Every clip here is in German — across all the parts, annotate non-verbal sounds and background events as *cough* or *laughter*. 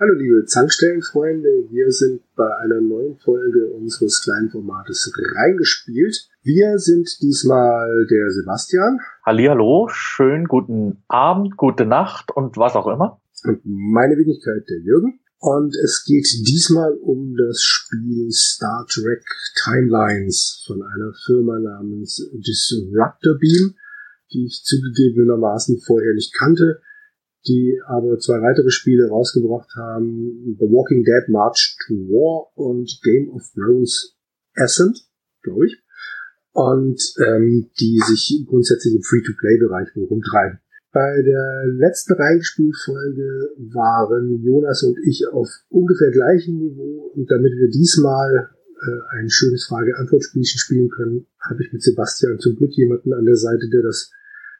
Hallo liebe Zankstellenfreunde, wir sind bei einer neuen Folge unseres kleinen Formates reingespielt. Wir sind diesmal der Sebastian. Hallihallo, schönen guten Abend, gute Nacht und was auch immer. Und meine Wenigkeit, der Jürgen. Und es geht diesmal um das Spiel Star Trek Timelines von einer Firma namens Disruptor Beam, die ich zugegebenermaßen vorher nicht kannte die aber zwei weitere Spiele rausgebracht haben, The Walking Dead March to War und Game of Thrones Ascent, glaube ich, und ähm, die sich grundsätzlich im Free-to-Play-Bereich rumtreiben. Bei der letzten Reingespielfolge waren Jonas und ich auf ungefähr gleichem Niveau. Und damit wir diesmal äh, ein schönes Frage-Antwort-Spielchen spielen können, habe ich mit Sebastian zum Glück jemanden an der Seite, der das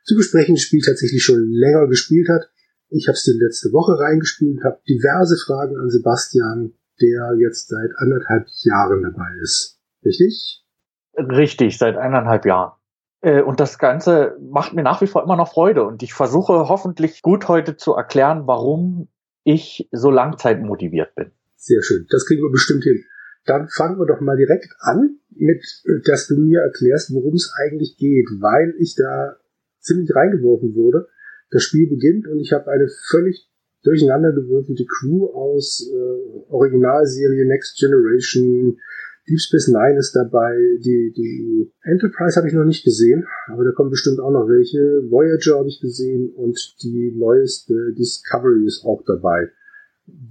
zu besprechende Spiel tatsächlich schon länger gespielt hat ich habe es die letzte Woche reingespielt, habe diverse Fragen an Sebastian, der jetzt seit anderthalb Jahren dabei ist. Richtig? Richtig, seit eineinhalb Jahren. Äh, und das Ganze macht mir nach wie vor immer noch Freude. Und ich versuche hoffentlich gut heute zu erklären, warum ich so langzeitmotiviert bin. Sehr schön. Das kriegen wir bestimmt hin. Dann fangen wir doch mal direkt an mit, dass du mir erklärst, worum es eigentlich geht, weil ich da ziemlich reingeworfen wurde das Spiel beginnt und ich habe eine völlig durcheinandergewürfelte Crew aus äh, Originalserie Next Generation, Deep Space Nine ist dabei, die, die Enterprise habe ich noch nicht gesehen, aber da kommen bestimmt auch noch welche. Voyager habe ich gesehen und die neueste Discovery ist auch dabei.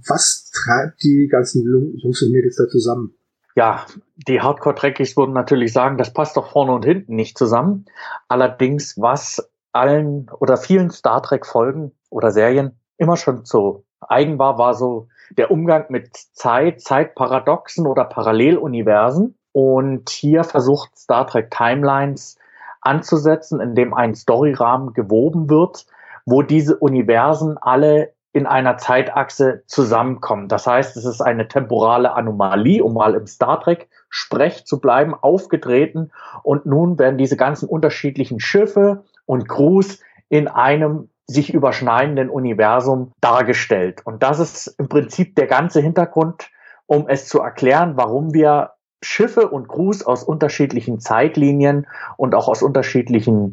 Was treibt die ganzen Jungs und Mädels da zusammen? Ja, die Hardcore-Trekkies würden natürlich sagen, das passt doch vorne und hinten nicht zusammen. Allerdings, was allen oder vielen Star Trek Folgen oder Serien immer schon so eigen war, war so der Umgang mit Zeit, Zeitparadoxen oder Paralleluniversen. Und hier versucht Star Trek Timelines anzusetzen, indem ein Storyrahmen gewoben wird, wo diese Universen alle in einer Zeitachse zusammenkommen. Das heißt, es ist eine temporale Anomalie, um mal im Star Trek Sprech zu bleiben, aufgetreten. Und nun werden diese ganzen unterschiedlichen Schiffe und Crews in einem sich überschneidenden Universum dargestellt. Und das ist im Prinzip der ganze Hintergrund, um es zu erklären, warum wir Schiffe und Crews aus unterschiedlichen Zeitlinien und auch aus unterschiedlichen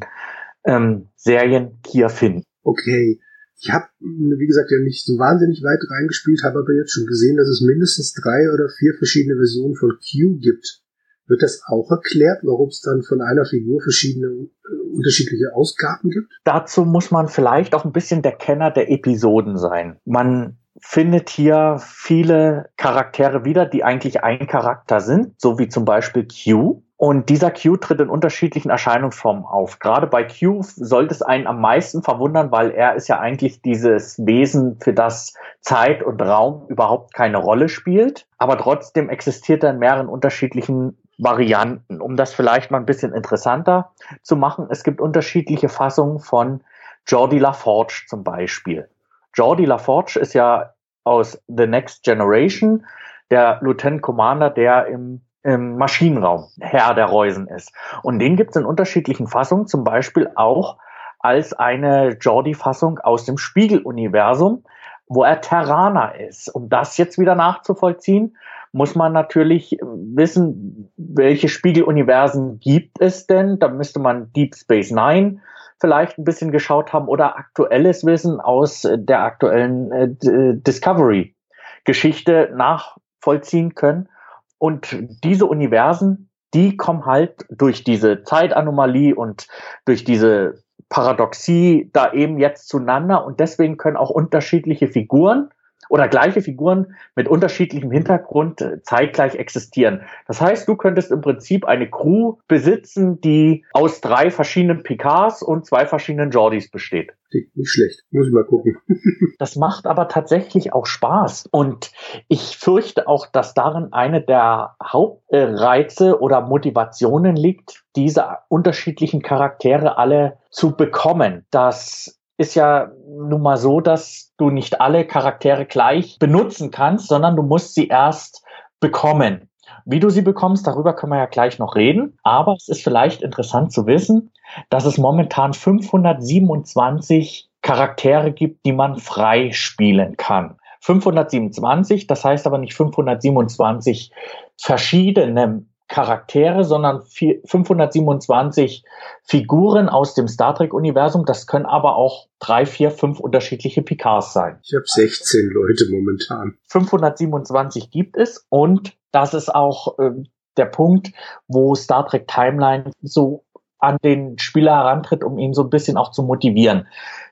ähm, Serien hier finden. Okay. Ich habe, wie gesagt, ja nicht so wahnsinnig weit reingespielt, habe aber jetzt schon gesehen, dass es mindestens drei oder vier verschiedene Versionen von Q gibt. Wird das auch erklärt, warum es dann von einer Figur verschiedene äh, unterschiedliche Ausgaben gibt? Dazu muss man vielleicht auch ein bisschen der Kenner der Episoden sein. Man findet hier viele Charaktere wieder, die eigentlich ein Charakter sind, so wie zum Beispiel Q. Und dieser Q tritt in unterschiedlichen Erscheinungsformen auf. Gerade bei Q sollte es einen am meisten verwundern, weil er ist ja eigentlich dieses Wesen, für das Zeit und Raum überhaupt keine Rolle spielt. Aber trotzdem existiert er in mehreren unterschiedlichen Varianten. Um das vielleicht mal ein bisschen interessanter zu machen, es gibt unterschiedliche Fassungen von Jordi LaForge zum Beispiel. Jordi LaForge ist ja aus The Next Generation, der Lieutenant Commander, der im, im Maschinenraum Herr der Reusen ist. Und den gibt es in unterschiedlichen Fassungen, zum Beispiel auch als eine Jordi-Fassung aus dem Spiegeluniversum, wo er Terraner ist. Um das jetzt wieder nachzuvollziehen, muss man natürlich wissen, welche Spiegeluniversen gibt es denn? Da müsste man Deep Space Nine vielleicht ein bisschen geschaut haben oder aktuelles Wissen aus der aktuellen äh, Discovery-Geschichte nachvollziehen können. Und diese Universen, die kommen halt durch diese Zeitanomalie und durch diese Paradoxie da eben jetzt zueinander und deswegen können auch unterschiedliche Figuren oder gleiche Figuren mit unterschiedlichem Hintergrund äh, zeitgleich existieren. Das heißt, du könntest im Prinzip eine Crew besitzen, die aus drei verschiedenen Picards und zwei verschiedenen Jordis besteht. Nicht schlecht, muss ich mal gucken. *laughs* das macht aber tatsächlich auch Spaß. Und ich fürchte auch, dass darin eine der Hauptreize oder Motivationen liegt, diese unterschiedlichen Charaktere alle zu bekommen. Das ist ja nun mal so, dass du nicht alle Charaktere gleich benutzen kannst, sondern du musst sie erst bekommen. Wie du sie bekommst, darüber können wir ja gleich noch reden. Aber es ist vielleicht interessant zu wissen, dass es momentan 527 Charaktere gibt, die man frei spielen kann. 527, das heißt aber nicht 527 verschiedene Charaktere, sondern 527 Figuren aus dem Star Trek-Universum. Das können aber auch drei, vier, fünf unterschiedliche Picards sein. Ich habe 16 Leute momentan. 527 gibt es und das ist auch äh, der Punkt, wo Star Trek Timeline so an den Spieler herantritt, um ihn so ein bisschen auch zu motivieren.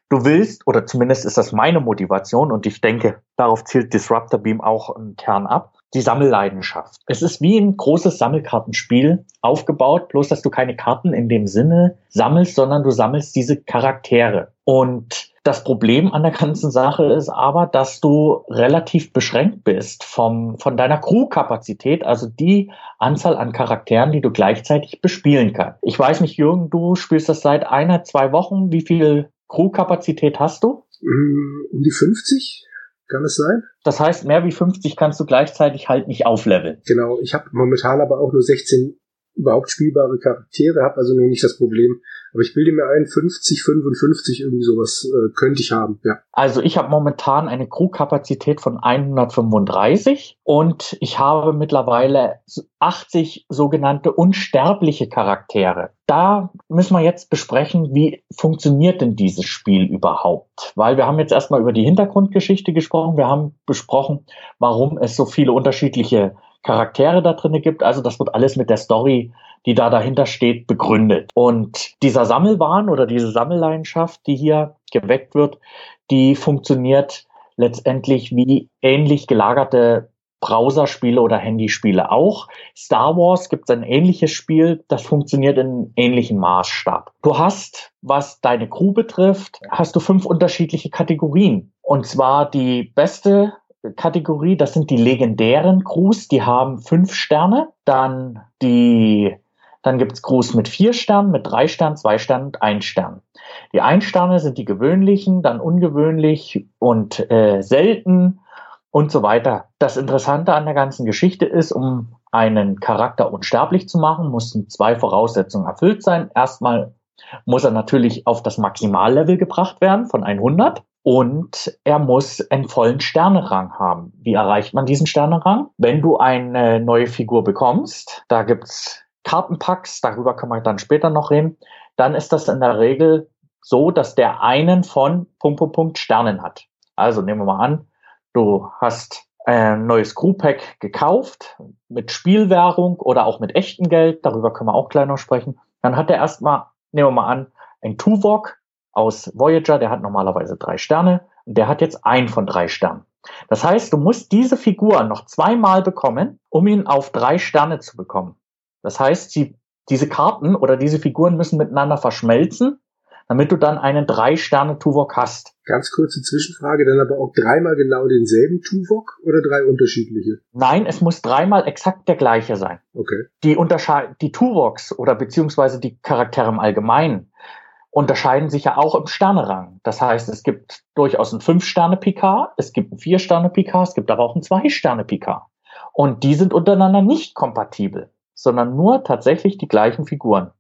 Du willst, oder zumindest ist das meine Motivation, und ich denke, darauf zielt Disruptor Beam auch im Kern ab, die Sammelleidenschaft. Es ist wie ein großes Sammelkartenspiel aufgebaut, bloß dass du keine Karten in dem Sinne sammelst, sondern du sammelst diese Charaktere. Und das Problem an der ganzen Sache ist aber, dass du relativ beschränkt bist vom, von deiner Crew-Kapazität, also die Anzahl an Charakteren, die du gleichzeitig bespielen kannst. Ich weiß nicht, Jürgen, du spielst das seit einer, zwei Wochen. Wie viel Crew-Kapazität hast du? Mm, um die 50? Kann es sein? Das heißt, mehr wie 50 kannst du gleichzeitig halt nicht aufleveln. Genau, ich habe momentan aber auch nur 16 überhaupt spielbare Charaktere, habe also noch nicht das Problem. Aber ich bilde mir ein, 50, 55, irgendwie sowas äh, könnte ich haben, ja. Also ich habe momentan eine Crew-Kapazität von 135 und ich habe mittlerweile 80 sogenannte unsterbliche Charaktere. Da müssen wir jetzt besprechen, wie funktioniert denn dieses Spiel überhaupt? Weil wir haben jetzt erstmal über die Hintergrundgeschichte gesprochen, wir haben besprochen, warum es so viele unterschiedliche Charaktere da drinne gibt. Also das wird alles mit der Story, die da dahinter steht, begründet. Und dieser Sammelwahn oder diese Sammelleidenschaft, die hier geweckt wird, die funktioniert letztendlich wie ähnlich gelagerte Browserspiele oder Handyspiele auch. Star Wars gibt es ein ähnliches Spiel, das funktioniert in ähnlichen Maßstab. Du hast, was deine Crew betrifft, hast du fünf unterschiedliche Kategorien. Und zwar die beste Kategorie, das sind die legendären Crews, die haben fünf Sterne. Dann die, dann gibt's Crews mit vier Sternen, mit drei Sternen, zwei Sternen und ein Stern. Die Ein-Sterne sind die gewöhnlichen, dann ungewöhnlich und äh, selten und so weiter. Das Interessante an der ganzen Geschichte ist, um einen Charakter unsterblich zu machen, mussten zwei Voraussetzungen erfüllt sein. Erstmal muss er natürlich auf das Maximallevel gebracht werden von 100 und er muss einen vollen Sternerang haben. Wie erreicht man diesen Sternerang? Wenn du eine neue Figur bekommst, da gibt's Kartenpacks, darüber kann man dann später noch reden, dann ist das in der Regel so, dass der einen von Punkt, Punkt, Punkt Sternen hat. Also nehmen wir mal an, du hast ein neues Crewpack gekauft mit Spielwährung oder auch mit echtem Geld, darüber können wir auch noch sprechen. Dann hat er erstmal, nehmen wir mal an, ein Tuvok aus Voyager, der hat normalerweise drei Sterne und der hat jetzt ein von drei Sternen. Das heißt, du musst diese Figur noch zweimal bekommen, um ihn auf drei Sterne zu bekommen. Das heißt, sie, diese Karten oder diese Figuren müssen miteinander verschmelzen, damit du dann einen drei Sterne Tuvok hast. Ganz kurze Zwischenfrage, dann aber auch dreimal genau denselben Tuvok oder drei unterschiedliche? Nein, es muss dreimal exakt der gleiche sein. Okay. Die Unterscheid die Tuvoks oder beziehungsweise die Charaktere im Allgemeinen unterscheiden sich ja auch im Sternerang. Das heißt, es gibt durchaus ein Fünf-Sterne-Picard, es gibt ein Vier-Sterne-Picard, es gibt aber auch ein Zwei-Sterne-Picard. Und die sind untereinander nicht kompatibel, sondern nur tatsächlich die gleichen Figuren.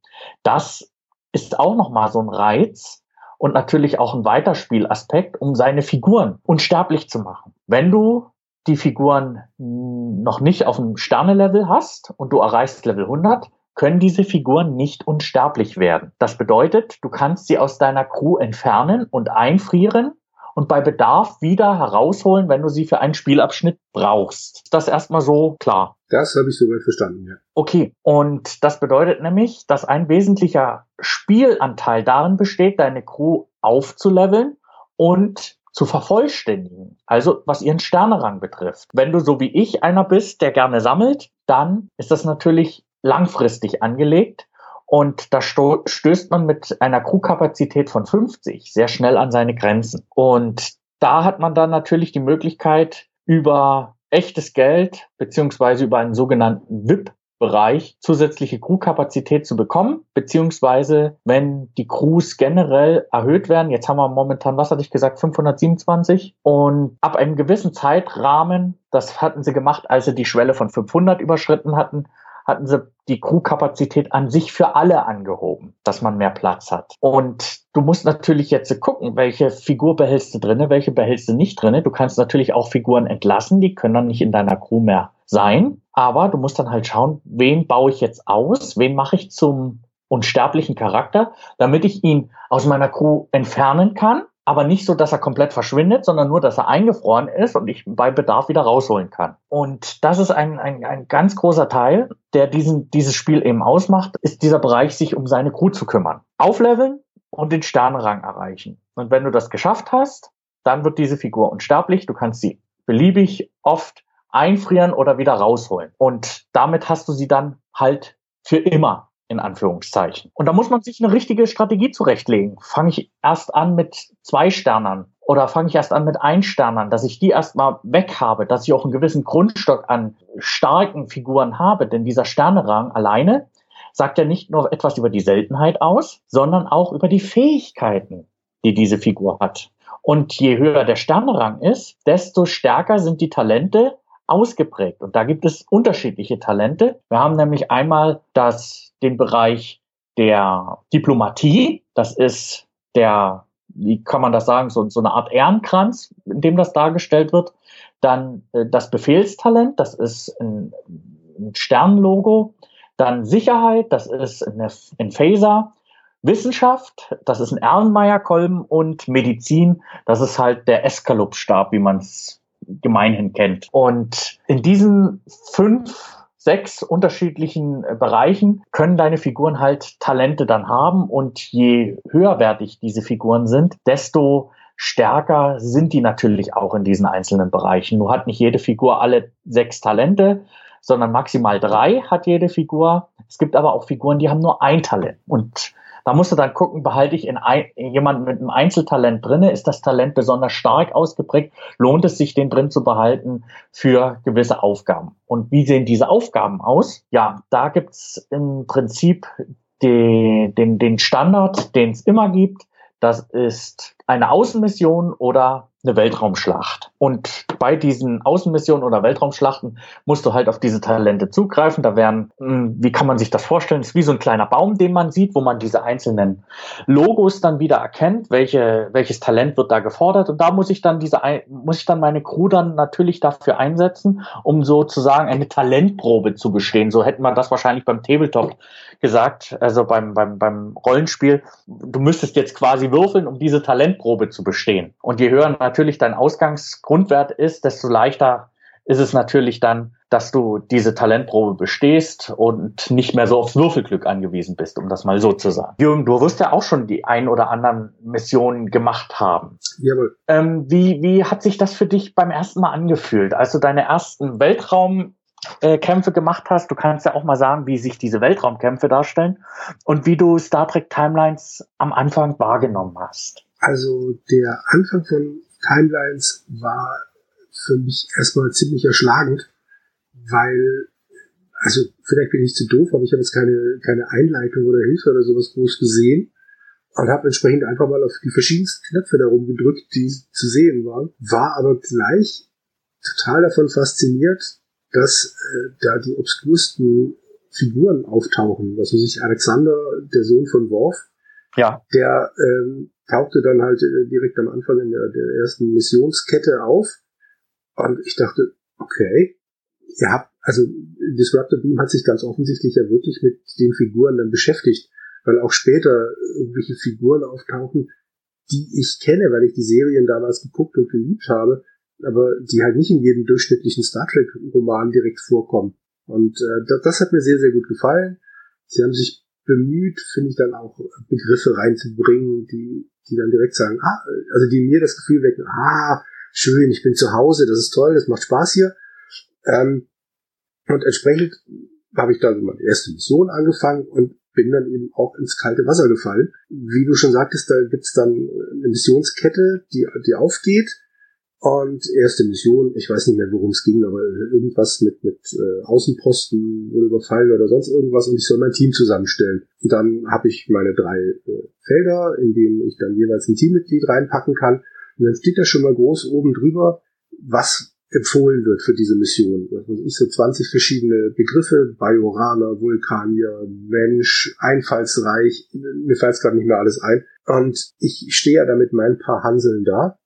Das ist auch nochmal so ein Reiz und natürlich auch ein Weiterspielaspekt, um seine Figuren unsterblich zu machen. Wenn du die Figuren noch nicht auf dem Sterne-Level hast und du erreichst Level 100, können diese Figuren nicht unsterblich werden. Das bedeutet, du kannst sie aus deiner Crew entfernen und einfrieren und bei Bedarf wieder herausholen, wenn du sie für einen Spielabschnitt brauchst. Das erstmal so klar. Das habe ich soweit verstanden, ja. Okay, und das bedeutet nämlich, dass ein wesentlicher Spielanteil darin besteht, deine Crew aufzuleveln und zu vervollständigen. Also was ihren Sternerang betrifft. Wenn du so wie ich einer bist, der gerne sammelt, dann ist das natürlich langfristig angelegt. Und da stößt man mit einer Crewkapazität von 50 sehr schnell an seine Grenzen. Und da hat man dann natürlich die Möglichkeit, über echtes Geld beziehungsweise über einen sogenannten VIP Bereich zusätzliche Crewkapazität zu bekommen, beziehungsweise wenn die Crews generell erhöht werden, jetzt haben wir momentan, was hatte ich gesagt, 527 und ab einem gewissen Zeitrahmen, das hatten sie gemacht, als sie die Schwelle von 500 überschritten hatten, hatten sie die Crewkapazität an sich für alle angehoben, dass man mehr Platz hat. Und du musst natürlich jetzt gucken, welche Figur behältst du drinne, welche behältst du nicht drinne. Du kannst natürlich auch Figuren entlassen, die können dann nicht in deiner Crew mehr sein. Aber du musst dann halt schauen, wen baue ich jetzt aus, wen mache ich zum unsterblichen Charakter, damit ich ihn aus meiner Crew entfernen kann aber nicht so, dass er komplett verschwindet, sondern nur, dass er eingefroren ist und ich bei Bedarf wieder rausholen kann. Und das ist ein, ein, ein ganz großer Teil, der diesen, dieses Spiel eben ausmacht, ist dieser Bereich, sich um seine Crew zu kümmern. Aufleveln und den Sternenrang erreichen. Und wenn du das geschafft hast, dann wird diese Figur unsterblich. Du kannst sie beliebig oft einfrieren oder wieder rausholen. Und damit hast du sie dann halt für immer in Anführungszeichen. Und da muss man sich eine richtige Strategie zurechtlegen. Fange ich erst an mit zwei Sternern oder fange ich erst an mit ein Sternern, dass ich die erstmal weg habe, dass ich auch einen gewissen Grundstock an starken Figuren habe, denn dieser Sternerang alleine sagt ja nicht nur etwas über die Seltenheit aus, sondern auch über die Fähigkeiten, die diese Figur hat. Und je höher der Sternrang ist, desto stärker sind die Talente ausgeprägt. Und da gibt es unterschiedliche Talente. Wir haben nämlich einmal das den Bereich der Diplomatie. Das ist der, wie kann man das sagen, so, so eine Art Ehrenkranz, in dem das dargestellt wird. Dann äh, das Befehlstalent, das ist ein, ein Sternlogo. Dann Sicherheit, das ist eine, ein Phaser. Wissenschaft, das ist ein Erlenmeyer-Kolben und Medizin, das ist halt der Eskalupstab, wie man es gemeinhin kennt. Und in diesen fünf sechs unterschiedlichen äh, Bereichen können deine Figuren halt Talente dann haben und je höherwertig diese Figuren sind, desto stärker sind die natürlich auch in diesen einzelnen Bereichen. Nur hat nicht jede Figur alle sechs Talente, sondern maximal drei hat jede Figur. Es gibt aber auch Figuren, die haben nur ein Talent. Und da musst du dann gucken, behalte ich in ein, jemanden mit einem Einzeltalent drinne, ist das Talent besonders stark ausgeprägt, lohnt es sich, den drin zu behalten für gewisse Aufgaben. Und wie sehen diese Aufgaben aus? Ja, da gibt's im Prinzip die, den, den Standard, den es immer gibt. Das ist eine Außenmission oder eine Weltraumschlacht. Und bei diesen Außenmissionen oder Weltraumschlachten musst du halt auf diese Talente zugreifen. Da werden, hm, wie kann man sich das vorstellen? Ist wie so ein kleiner Baum, den man sieht, wo man diese einzelnen Logos dann wieder erkennt, welche, welches Talent wird da gefordert. Und da muss ich dann diese, muss ich dann meine Crew dann natürlich dafür einsetzen, um sozusagen eine Talentprobe zu bestehen. So hätten wir das wahrscheinlich beim Tabletop gesagt, also beim, beim, beim Rollenspiel. Du müsstest jetzt quasi würfeln, um diese Talentprobe zu bestehen. Und je höher natürlich dein Ausgangsgrundwert ist, desto leichter ist es natürlich dann, dass du diese Talentprobe bestehst und nicht mehr so aufs Würfelglück angewiesen bist, um das mal so zu sagen. Jürgen, du wirst ja auch schon die ein oder anderen Missionen gemacht haben. Jawohl. Ähm, wie, wie hat sich das für dich beim ersten Mal angefühlt, als du deine ersten Weltraumkämpfe äh, gemacht hast? Du kannst ja auch mal sagen, wie sich diese Weltraumkämpfe darstellen und wie du Star Trek Timelines am Anfang wahrgenommen hast. Also der Anfang von Timelines war für mich erstmal ziemlich erschlagend, weil, also vielleicht bin ich zu doof, aber ich habe jetzt keine, keine Einleitung oder Hilfe oder sowas groß gesehen und habe entsprechend einfach mal auf die verschiedensten Knöpfe darum gedrückt, die zu sehen waren, war aber gleich total davon fasziniert, dass äh, da die obskursten Figuren auftauchen. Was weiß ich, Alexander, der Sohn von Worf, ja. der ähm, tauchte dann halt äh, direkt am Anfang in der, der ersten Missionskette auf. Und ich dachte, okay, ihr habt, also Disruptor Beam hat sich ganz offensichtlich ja wirklich mit den Figuren dann beschäftigt, weil auch später irgendwelche Figuren auftauchen, die ich kenne, weil ich die Serien damals geguckt und geliebt habe, aber die halt nicht in jedem durchschnittlichen Star Trek Roman direkt vorkommen. Und äh, das hat mir sehr, sehr gut gefallen. Sie haben sich bemüht, finde ich dann auch Begriffe reinzubringen, die die dann direkt sagen, ah, also die mir das Gefühl wecken, ah, schön, ich bin zu Hause, das ist toll, das macht Spaß hier. Ähm, und entsprechend habe ich dann meine erste Mission angefangen und bin dann eben auch ins kalte Wasser gefallen. Wie du schon sagtest, da gibt's dann eine Missionskette, die, die aufgeht und erste Mission, ich weiß nicht mehr, worum es ging, aber irgendwas mit, mit äh, Außenposten wurde überfallen oder sonst irgendwas und ich soll mein Team zusammenstellen. Und dann habe ich meine drei äh, Felder, in denen ich dann jeweils ein Teammitglied reinpacken kann. Und dann steht da schon mal groß oben drüber, was empfohlen wird für diese Mission. Also ich so 20 verschiedene Begriffe, Bajoraner, Vulkanier, Mensch, einfallsreich, mir fällt es gerade nicht mehr alles ein. Und ich stehe ja da mit meinen paar Hanseln da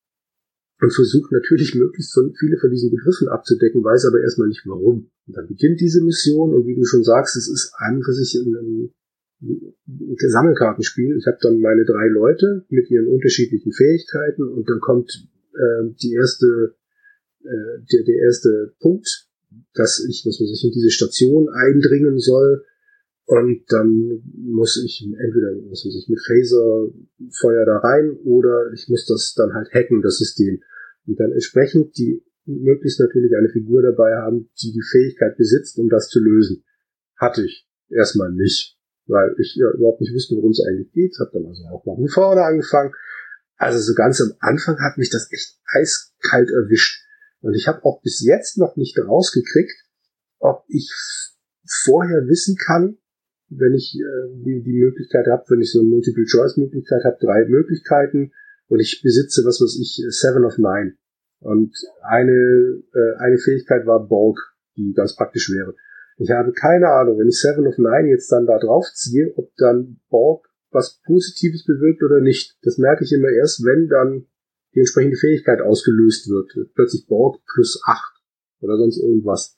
und versuche natürlich möglichst viele von diesen Begriffen abzudecken, weiß aber erstmal nicht warum. Und dann beginnt diese Mission und wie du schon sagst, es ist an für sich ein, ein Sammelkartenspiel. Ich habe dann meine drei Leute mit ihren unterschiedlichen Fähigkeiten und dann kommt äh, die erste, äh, der, der erste Punkt, dass ich, was weiß ich, in diese Station eindringen soll. Und dann muss ich entweder, weiß ich, mit Phaser-Feuer da rein oder ich muss das dann halt hacken, das System. Und dann entsprechend die möglichst natürlich eine Figur dabei haben, die die Fähigkeit besitzt, um das zu lösen. Hatte ich erstmal nicht, weil ich ja überhaupt nicht wusste, worum es eigentlich geht. Hab dann also auch mal von vorne angefangen. Also so ganz am Anfang hat mich das echt eiskalt erwischt. Und ich habe auch bis jetzt noch nicht rausgekriegt, ob ich vorher wissen kann, wenn ich äh, die, die Möglichkeit habe, wenn ich so eine Multiple-Choice-Möglichkeit habe, drei Möglichkeiten und ich besitze, was weiß ich, Seven of Nine. Und eine, äh, eine Fähigkeit war Bulk, die ganz praktisch wäre. Ich habe keine Ahnung, wenn ich Seven of Nine jetzt dann da drauf ziehe, ob dann Bulk was Positives bewirkt oder nicht. Das merke ich immer erst, wenn dann die entsprechende Fähigkeit ausgelöst wird. Plötzlich Bulk plus acht oder sonst irgendwas.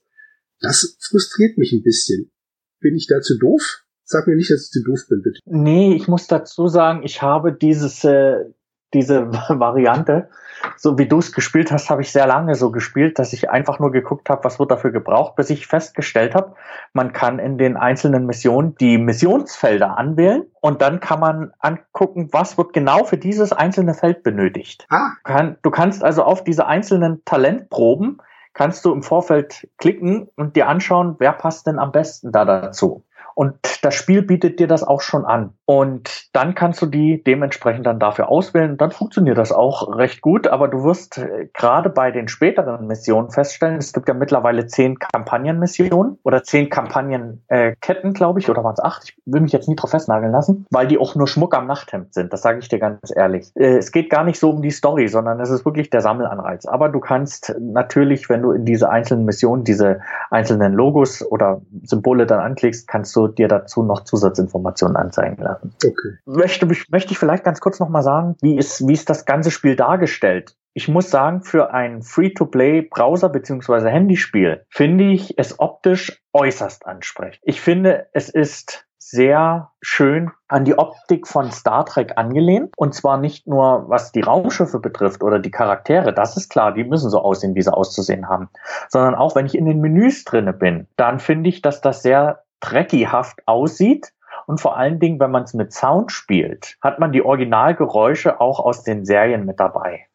Das frustriert mich ein bisschen. Bin ich dazu doof? Sag mir nicht, dass ich zu doof bin, bitte. Nee, ich muss dazu sagen, ich habe dieses, äh, diese *laughs* Variante, so wie du es gespielt hast, habe ich sehr lange so gespielt, dass ich einfach nur geguckt habe, was wird dafür gebraucht, bis ich festgestellt habe, man kann in den einzelnen Missionen die Missionsfelder anwählen und dann kann man angucken, was wird genau für dieses einzelne Feld benötigt. Ah. Du kannst also auf diese einzelnen Talentproben kannst du im Vorfeld klicken und dir anschauen, wer passt denn am besten da dazu. Und das Spiel bietet dir das auch schon an. Und dann kannst du die dementsprechend dann dafür auswählen. Dann funktioniert das auch recht gut. Aber du wirst äh, gerade bei den späteren Missionen feststellen, es gibt ja mittlerweile zehn Kampagnenmissionen oder zehn Kampagnenketten, äh, glaube ich, oder waren es acht? Ich will mich jetzt nie drauf festnageln lassen, weil die auch nur Schmuck am Nachthemd sind. Das sage ich dir ganz ehrlich. Äh, es geht gar nicht so um die Story, sondern es ist wirklich der Sammelanreiz. Aber du kannst natürlich, wenn du in diese einzelnen Missionen, diese einzelnen Logos oder Symbole dann anklickst, kannst du dir dazu noch Zusatzinformationen anzeigen lassen. Okay. Möchte, möchte ich vielleicht ganz kurz nochmal sagen, wie ist, wie ist das ganze Spiel dargestellt? Ich muss sagen, für ein Free-to-Play-Browser beziehungsweise Handyspiel finde ich es optisch äußerst ansprechend. Ich finde, es ist sehr schön an die Optik von Star Trek angelehnt. Und zwar nicht nur, was die Raumschiffe betrifft oder die Charaktere, das ist klar, die müssen so aussehen, wie sie auszusehen haben. Sondern auch wenn ich in den Menüs drinne bin, dann finde ich, dass das sehr trekkyhaft aussieht. Und vor allen Dingen, wenn man es mit Sound spielt, hat man die Originalgeräusche auch aus den Serien mit dabei.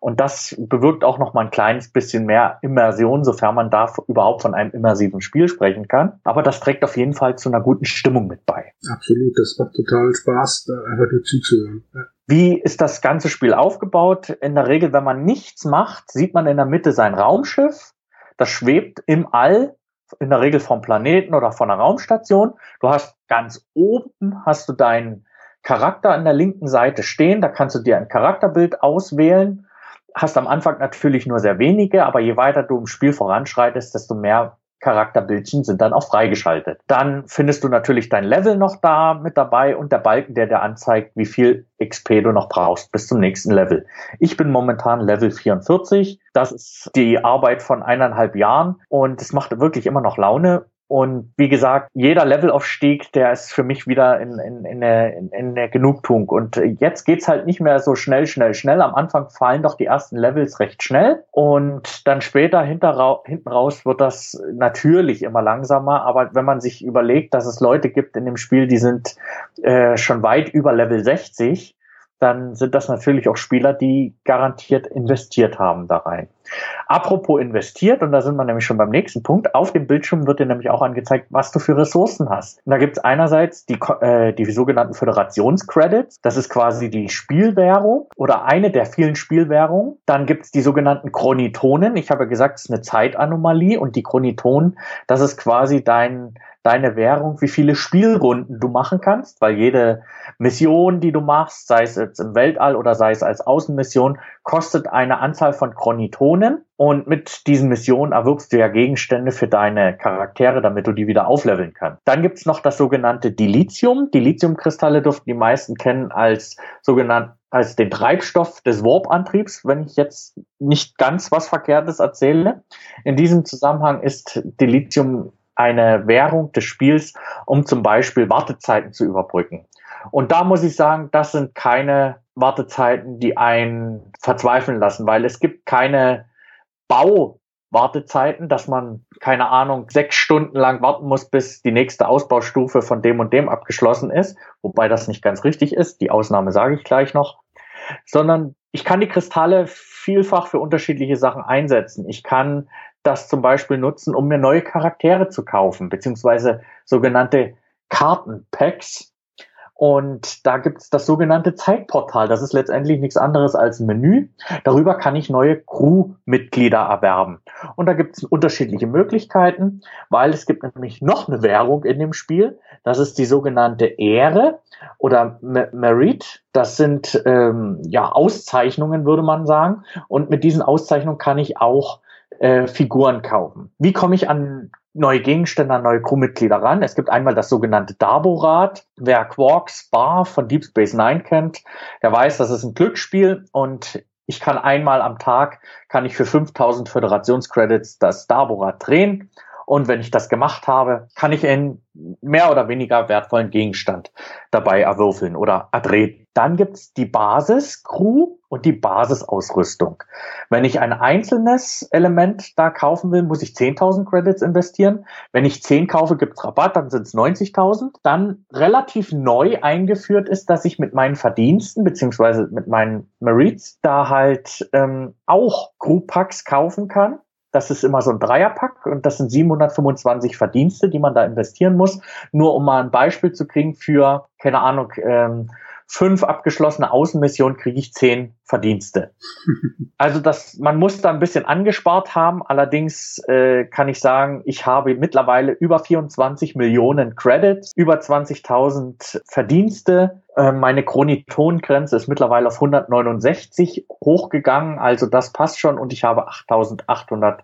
Und das bewirkt auch noch mal ein kleines bisschen mehr Immersion, sofern man da überhaupt von einem immersiven Spiel sprechen kann. Aber das trägt auf jeden Fall zu einer guten Stimmung mit bei. Absolut, das macht total Spaß, da einfach nur zuzuhören. Wie ist das ganze Spiel aufgebaut? In der Regel, wenn man nichts macht, sieht man in der Mitte sein Raumschiff. Das schwebt im All in der Regel vom Planeten oder von einer Raumstation. Du hast ganz oben hast du deinen Charakter an der linken Seite stehen. Da kannst du dir ein Charakterbild auswählen. Hast am Anfang natürlich nur sehr wenige, aber je weiter du im Spiel voranschreitest, desto mehr Charakterbildchen sind dann auch freigeschaltet. Dann findest du natürlich dein Level noch da mit dabei und der Balken, der dir anzeigt, wie viel XP du noch brauchst bis zum nächsten Level. Ich bin momentan Level 44. Das ist die Arbeit von eineinhalb Jahren und es macht wirklich immer noch Laune. Und wie gesagt, jeder Levelaufstieg, der ist für mich wieder in, in, in, der, in, in der Genugtuung. Und jetzt geht's halt nicht mehr so schnell, schnell, schnell. Am Anfang fallen doch die ersten Levels recht schnell. Und dann später hinter, hinten raus wird das natürlich immer langsamer. Aber wenn man sich überlegt, dass es Leute gibt in dem Spiel, die sind äh, schon weit über Level 60, dann sind das natürlich auch Spieler, die garantiert investiert haben da rein. Apropos investiert, und da sind wir nämlich schon beim nächsten Punkt, auf dem Bildschirm wird dir nämlich auch angezeigt, was du für Ressourcen hast. Und da gibt es einerseits die, äh, die sogenannten Föderationscredits, das ist quasi die Spielwährung oder eine der vielen Spielwährungen. Dann gibt es die sogenannten Chronitonen. Ich habe gesagt, es ist eine Zeitanomalie und die Chronitonen, das ist quasi dein deine Währung, wie viele Spielrunden du machen kannst, weil jede Mission, die du machst, sei es jetzt im Weltall oder sei es als Außenmission, kostet eine Anzahl von Chronitonen und mit diesen Missionen erwirbst du ja Gegenstände für deine Charaktere, damit du die wieder aufleveln kannst. Dann gibt's noch das sogenannte Dilithium. Dilithiumkristalle dürften die meisten kennen als sogenannt als den Treibstoff des Warp-Antriebs, wenn ich jetzt nicht ganz was Verkehrtes erzähle. In diesem Zusammenhang ist Dilithium eine Währung des Spiels, um zum Beispiel Wartezeiten zu überbrücken. Und da muss ich sagen, das sind keine Wartezeiten, die einen verzweifeln lassen, weil es gibt keine Bauwartezeiten, dass man, keine Ahnung, sechs Stunden lang warten muss, bis die nächste Ausbaustufe von dem und dem abgeschlossen ist, wobei das nicht ganz richtig ist, die Ausnahme sage ich gleich noch, sondern ich kann die Kristalle vielfach für unterschiedliche Sachen einsetzen. Ich kann das zum Beispiel nutzen, um mir neue Charaktere zu kaufen, beziehungsweise sogenannte Kartenpacks. Und da gibt es das sogenannte Zeitportal. Das ist letztendlich nichts anderes als ein Menü. Darüber kann ich neue Crewmitglieder erwerben. Und da gibt es unterschiedliche Möglichkeiten, weil es gibt nämlich noch eine Währung in dem Spiel. Das ist die sogenannte Ehre oder Merit. Das sind ähm, ja Auszeichnungen, würde man sagen. Und mit diesen Auszeichnungen kann ich auch äh, Figuren kaufen. Wie komme ich an neue Gegenstände, an neue Crewmitglieder ran? Es gibt einmal das sogenannte Dabo-Rad. Wer Quarks Bar von Deep Space Nine kennt, der weiß, das ist ein Glücksspiel und ich kann einmal am Tag, kann ich für 5000 Föderationscredits das Dabo-Rad drehen und wenn ich das gemacht habe, kann ich einen mehr oder weniger wertvollen Gegenstand dabei erwürfeln oder erdrehen. Dann gibt's die Basis-Crew und die Basisausrüstung. Wenn ich ein einzelnes Element da kaufen will, muss ich 10.000 Credits investieren. Wenn ich 10 kaufe, gibt's Rabatt, dann sind's 90.000. Dann relativ neu eingeführt ist, dass ich mit meinen Verdiensten beziehungsweise mit meinen Merits da halt ähm, auch Crew-Packs kaufen kann. Das ist immer so ein Dreierpack und das sind 725 Verdienste, die man da investieren muss. Nur um mal ein Beispiel zu kriegen für, keine Ahnung, ähm, fünf abgeschlossene Außenmissionen kriege ich zehn Verdienste. *laughs* Also das, man muss da ein bisschen angespart haben. Allerdings äh, kann ich sagen, ich habe mittlerweile über 24 Millionen Credits, über 20.000 Verdienste. Äh, meine Chronitongrenze ist mittlerweile auf 169 hochgegangen. Also das passt schon und ich habe 8.800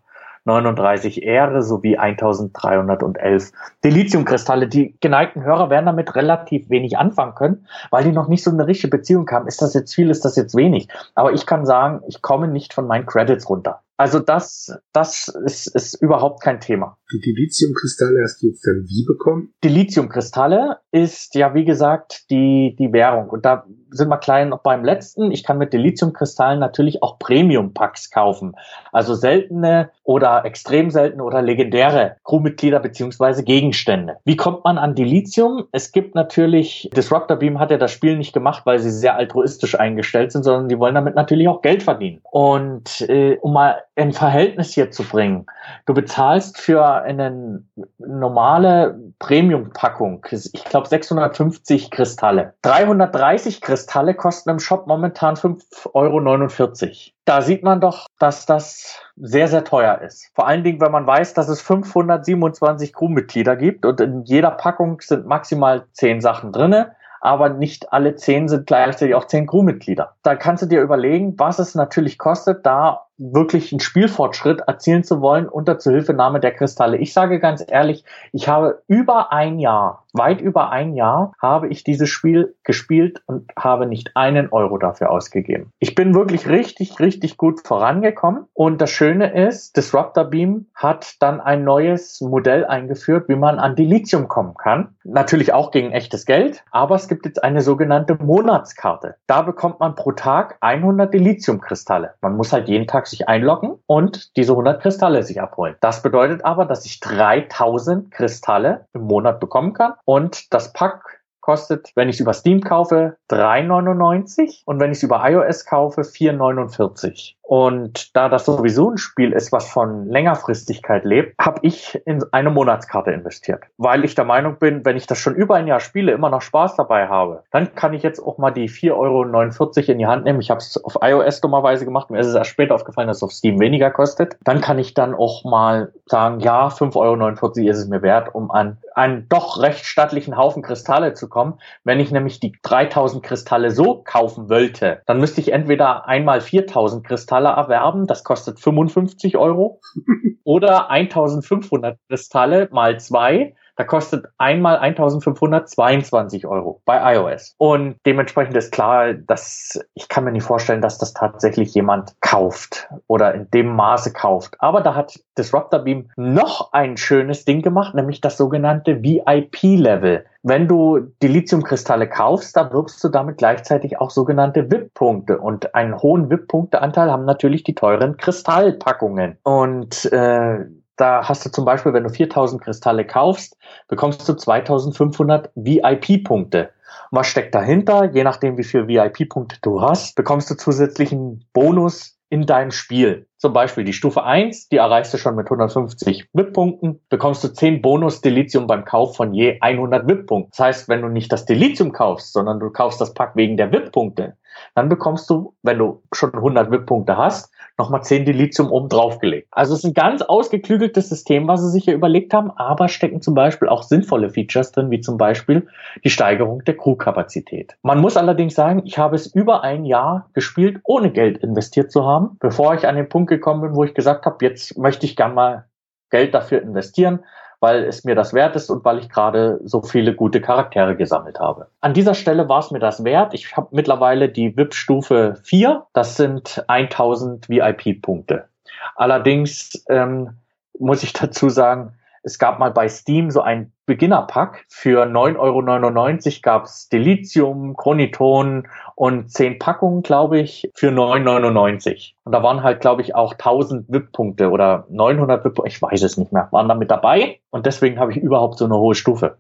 39 Ehre sowie 1311 Dilithiumkristalle. Die geneigten Hörer werden damit relativ wenig anfangen können, weil die noch nicht so eine richtige Beziehung haben. Ist das jetzt viel, ist das jetzt wenig? Aber ich kann sagen, ich komme nicht von meinen Credits runter. Also das, das ist, ist überhaupt kein Thema. Die Dilithiumkristalle hast du jetzt dann wie bekommen? Dilithiumkristalle ist ja, wie gesagt, die, die Währung. Und da sind wir klein noch beim letzten. Ich kann mit Dilithiumkristallen natürlich auch Premium-Packs kaufen. Also seltene oder extrem seltene oder legendäre Crewmitglieder beziehungsweise Gegenstände. Wie kommt man an Dilithium? Es gibt natürlich, Disruptor Beam hat ja das Spiel nicht gemacht, weil sie sehr altruistisch eingestellt sind, sondern die wollen damit natürlich auch Geld verdienen. Und äh, um mal ein Verhältnis hier zu bringen, du bezahlst für eine normale Premium-Packung, ich glaube 650 Kristalle. 330 Kristalle kosten im Shop momentan 5,49 Euro. Da sieht man doch, dass das sehr, sehr teuer ist. Vor allen Dingen, wenn man weiß, dass es 527 Crewmitglieder gibt und in jeder Packung sind maximal 10 Sachen drinne aber nicht alle zehn sind gleichzeitig auch zehn Crewmitglieder. Da kannst du dir überlegen, was es natürlich kostet, da wirklich einen Spielfortschritt erzielen zu wollen unter Zuhilfenahme der Kristalle. Ich sage ganz ehrlich, ich habe über ein Jahr, weit über ein Jahr, habe ich dieses Spiel gespielt und habe nicht einen Euro dafür ausgegeben. Ich bin wirklich richtig, richtig gut vorangekommen. Und das Schöne ist, Disruptor Beam hat dann ein neues Modell eingeführt, wie man an Dilithium kommen kann. Natürlich auch gegen echtes Geld, aber es gibt jetzt eine sogenannte Monatskarte. Da bekommt man pro Tag 100 Dilithiumkristalle. Man muss halt jeden Tag sich einloggen und diese 100 Kristalle sich abholen. Das bedeutet aber, dass ich 3000 Kristalle im Monat bekommen kann und das Pack kostet, wenn ich es über Steam kaufe, 3,99 und wenn ich es über iOS kaufe, 4,49. Und da das sowieso ein Spiel ist, was von Längerfristigkeit lebt, habe ich in eine Monatskarte investiert. Weil ich der Meinung bin, wenn ich das schon über ein Jahr spiele, immer noch Spaß dabei habe, dann kann ich jetzt auch mal die 4,49 Euro in die Hand nehmen. Ich habe es auf iOS dummerweise gemacht. Mir ist es erst später aufgefallen, dass es auf Steam weniger kostet. Dann kann ich dann auch mal sagen, ja, 5,49 Euro ist es mir wert, um an einen doch recht stattlichen Haufen Kristalle zu kommen. Wenn ich nämlich die 3000 Kristalle so kaufen wollte, dann müsste ich entweder einmal 4000 Kristalle erwerben, das kostet 55 Euro, *laughs* oder 1500 Kristalle mal zwei, da kostet einmal 1522 Euro bei iOS. Und dementsprechend ist klar, dass ich kann mir nicht vorstellen, dass das tatsächlich jemand kauft oder in dem Maße kauft. Aber da hat Disruptor Beam noch ein schönes Ding gemacht, nämlich das sogenannte VIP-Level. Wenn du die Lithiumkristalle kaufst, dann wirbst du damit gleichzeitig auch sogenannte VIP-Punkte. Und einen hohen VIP-Punkteanteil haben natürlich die teuren Kristallpackungen. Und äh, da hast du zum Beispiel, wenn du 4000 Kristalle kaufst, bekommst du 2500 VIP-Punkte. Was steckt dahinter? Je nachdem, wie viel VIP-Punkte du hast, bekommst du zusätzlichen Bonus in deinem Spiel. Zum Beispiel die Stufe 1, die erreichst du schon mit 150 VIP-Punkten, bekommst du 10 Bonus-Delitium beim Kauf von je 100 VIP-Punkten. Das heißt, wenn du nicht das Delitium kaufst, sondern du kaufst das Pack wegen der VIP-Punkte, dann bekommst du, wenn du schon 100 VIP-Punkte hast, nochmal 10 Dilithium oben draufgelegt. Also es ist ein ganz ausgeklügeltes System, was sie sich hier überlegt haben, aber stecken zum Beispiel auch sinnvolle Features drin, wie zum Beispiel die Steigerung der Crewkapazität. Man muss allerdings sagen, ich habe es über ein Jahr gespielt, ohne Geld investiert zu haben, bevor ich an den Punkt gekommen bin, wo ich gesagt habe, jetzt möchte ich gern mal Geld dafür investieren, weil es mir das wert ist und weil ich gerade so viele gute Charaktere gesammelt habe. An dieser Stelle war es mir das wert. Ich habe mittlerweile die VIP-Stufe 4. Das sind 1000 VIP-Punkte. Allerdings ähm, muss ich dazu sagen, es gab mal bei Steam so ein Beginner-Pack. Für 9,99 Euro gab es Delitium, Chroniton und 10 Packungen, glaube ich, für 9,99. Und da waren halt, glaube ich, auch 1000 VIP-Punkte oder 900 VIP, ich weiß es nicht mehr, waren da mit dabei. Und deswegen habe ich überhaupt so eine hohe Stufe.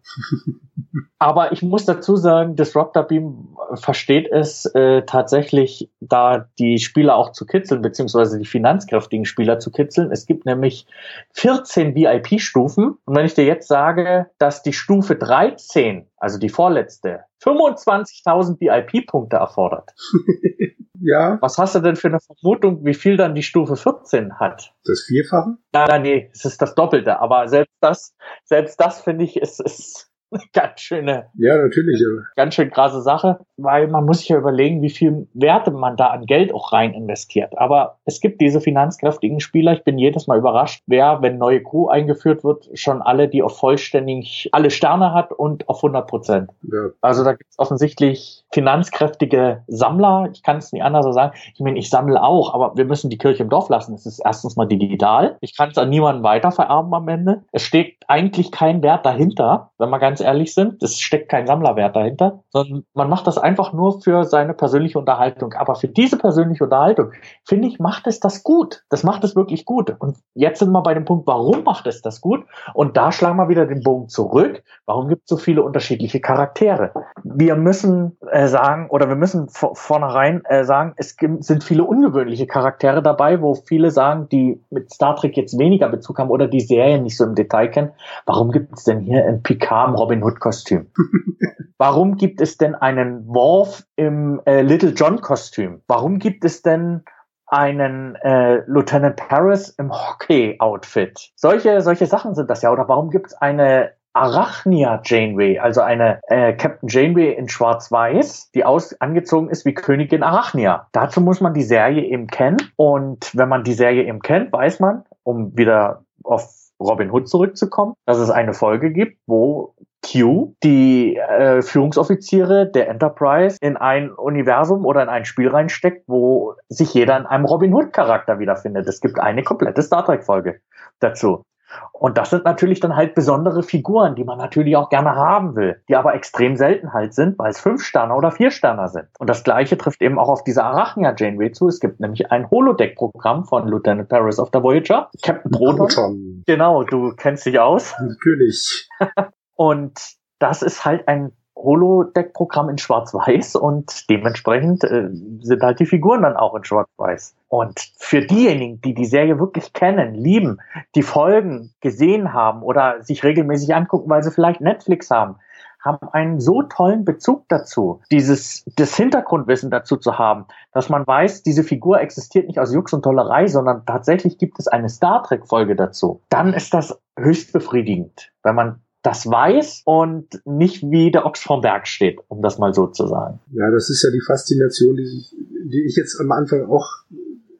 *laughs* Aber ich muss dazu sagen, Disruptor Beam versteht es äh, tatsächlich, da die Spieler auch zu kitzeln, beziehungsweise die finanzkräftigen Spieler zu kitzeln. Es gibt nämlich 14 VIP-Stufen. Und wenn ich dir jetzt sage, dass die Stufe 13, also die vorletzte, 25.000 VIP-Punkte erfordert. *laughs* ja. Was hast du denn für eine Vermutung, wie viel dann die Stufe 14 hat? Das Vierfache? Nein, nein, nee, es ist das Doppelte. Aber selbst das, selbst das finde ich, ist, ist *laughs* ganz schöne. Ja, natürlich. Ja. Ganz schön krasse Sache, weil man muss sich ja überlegen, wie viel Werte man da an Geld auch rein investiert. Aber es gibt diese finanzkräftigen Spieler. Ich bin jedes Mal überrascht, wer, wenn neue Crew eingeführt wird, schon alle, die auf vollständig alle Sterne hat und auf 100 Prozent. Ja. Also da gibt es offensichtlich finanzkräftige Sammler. Ich kann es nicht anders sagen. Ich meine, ich sammle auch, aber wir müssen die Kirche im Dorf lassen. Es ist erstens mal digital. Ich kann es an niemanden weitervererben am Ende. Es steht eigentlich kein Wert dahinter, wenn man ganz ehrlich sind. Es steckt kein Sammlerwert dahinter, sondern man macht das einfach nur für seine persönliche Unterhaltung. Aber für diese persönliche Unterhaltung, finde ich, macht es das gut. Das macht es wirklich gut. Und jetzt sind wir bei dem Punkt, warum macht es das gut? Und da schlagen wir wieder den Bogen zurück. Warum gibt es so viele unterschiedliche Charaktere? Wir müssen äh, sagen, oder wir müssen vornherein äh, sagen, es sind viele ungewöhnliche Charaktere dabei, wo viele sagen, die mit Star Trek jetzt weniger Bezug haben oder die Serie nicht so im Detail kennen. Warum gibt es denn hier ein Picard im Robin Hood Kostüm? *laughs* Warum gibt es denn einen Worf im äh, Little John Kostüm? Warum gibt es denn einen äh, Lieutenant Paris im Hockey-Outfit. Solche, solche Sachen sind das ja. Oder warum gibt es eine Arachnia Janeway, also eine äh, Captain Janeway in Schwarz-Weiß, die aus angezogen ist wie Königin Arachnia. Dazu muss man die Serie eben kennen. Und wenn man die Serie eben kennt, weiß man, um wieder auf Robin Hood zurückzukommen, dass es eine Folge gibt, wo Q die äh, Führungsoffiziere der Enterprise in ein Universum oder in ein Spiel reinsteckt, wo sich jeder in einem Robin Hood Charakter wiederfindet. Es gibt eine komplette Star Trek Folge dazu. Und das sind natürlich dann halt besondere Figuren, die man natürlich auch gerne haben will, die aber extrem selten halt sind, weil es fünf Sterne oder vier Sterne sind. Und das gleiche trifft eben auch auf diese Arachnia Janeway zu. Es gibt nämlich ein Holodeck-Programm von Lieutenant Paris of the Voyager, Captain Proton. Proton. Genau, du kennst dich aus. Natürlich. *laughs* Und das ist halt ein Holodeck-Programm in Schwarz-Weiß und dementsprechend äh, sind halt die Figuren dann auch in Schwarz-Weiß. Und für diejenigen, die die Serie wirklich kennen, lieben, die Folgen gesehen haben oder sich regelmäßig angucken, weil sie vielleicht Netflix haben, haben einen so tollen Bezug dazu, dieses, das Hintergrundwissen dazu zu haben, dass man weiß, diese Figur existiert nicht aus Jux und Tollerei, sondern tatsächlich gibt es eine Star Trek Folge dazu. Dann ist das höchst befriedigend, wenn man das weiß und nicht wie der Ochs vom Berg steht, um das mal so zu sagen. Ja, das ist ja die Faszination, die ich, die ich jetzt am Anfang auch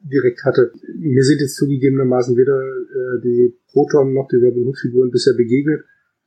direkt hatte. Mir sind jetzt zugegebenermaßen weder äh, die Proton noch die Robin Hood Figuren bisher begegnet,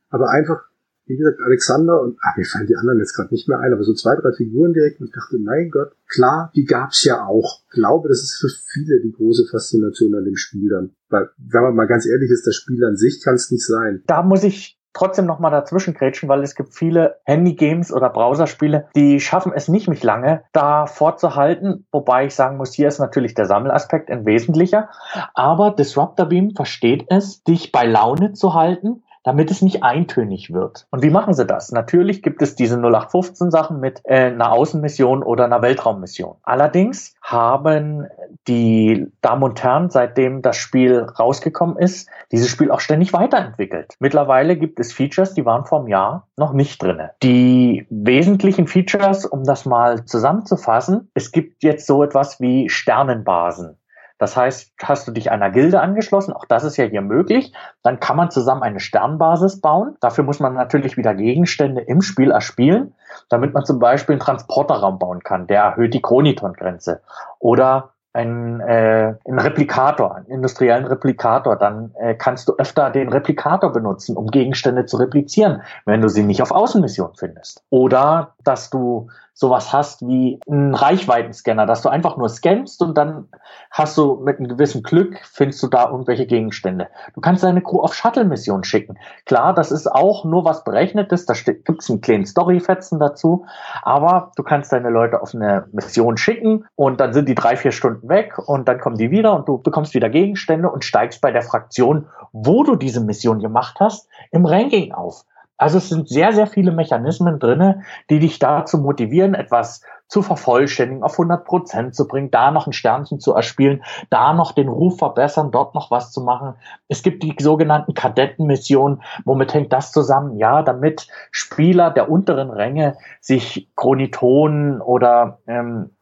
aber einfach wie gesagt, Alexander und, ach, mir fallen die anderen jetzt gerade nicht mehr ein, aber so zwei, drei Figuren direkt und ich dachte, mein Gott, klar, die gab's ja auch. Ich glaube, das ist für viele die große Faszination an dem Spiel dann. Weil, wenn man mal ganz ehrlich ist, das Spiel an sich kann es nicht sein. Da muss ich trotzdem noch mal dazwischen grätschen, weil es gibt viele Handy-Games oder Browserspiele, die schaffen es nicht, mich lange da fortzuhalten. Wobei ich sagen muss, hier ist natürlich der Sammelaspekt ein wesentlicher. Aber Disruptor Beam versteht es, dich bei Laune zu halten damit es nicht eintönig wird. Und wie machen sie das? Natürlich gibt es diese 0815 Sachen mit äh, einer Außenmission oder einer Weltraummission. Allerdings haben die Damen und Herren, seitdem das Spiel rausgekommen ist, dieses Spiel auch ständig weiterentwickelt. Mittlerweile gibt es Features, die waren vor einem Jahr noch nicht drinne. Die wesentlichen Features, um das mal zusammenzufassen, es gibt jetzt so etwas wie Sternenbasen. Das heißt, hast du dich einer Gilde angeschlossen, auch das ist ja hier möglich, dann kann man zusammen eine Sternbasis bauen. Dafür muss man natürlich wieder Gegenstände im Spiel erspielen, damit man zum Beispiel einen Transporterraum bauen kann, der erhöht die Chroniton-Grenze. Oder ein, äh, ein Replikator, einen industriellen Replikator, dann äh, kannst du öfter den Replikator benutzen, um Gegenstände zu replizieren, wenn du sie nicht auf Außenmission findest. Oder dass du sowas hast wie einen Reichweitenscanner, dass du einfach nur scannst und dann hast du mit einem gewissen Glück, findest du da irgendwelche Gegenstände. Du kannst deine Crew auf Shuttle-Mission schicken. Klar, das ist auch nur was Berechnetes, da gibt es einen kleinen Storyfetzen dazu, aber du kannst deine Leute auf eine Mission schicken und dann sind die drei, vier Stunden weg und dann kommen die wieder und du bekommst wieder Gegenstände und steigst bei der Fraktion, wo du diese Mission gemacht hast, im Ranking auf. Also es sind sehr, sehr viele Mechanismen drinne, die dich dazu motivieren, etwas zu vervollständigen, auf 100 Prozent zu bringen, da noch ein Sternchen zu erspielen, da noch den Ruf verbessern, dort noch was zu machen. Es gibt die sogenannten Kadettenmissionen. Womit hängt das zusammen? Ja, damit Spieler der unteren Ränge sich Chronitonen oder ähm,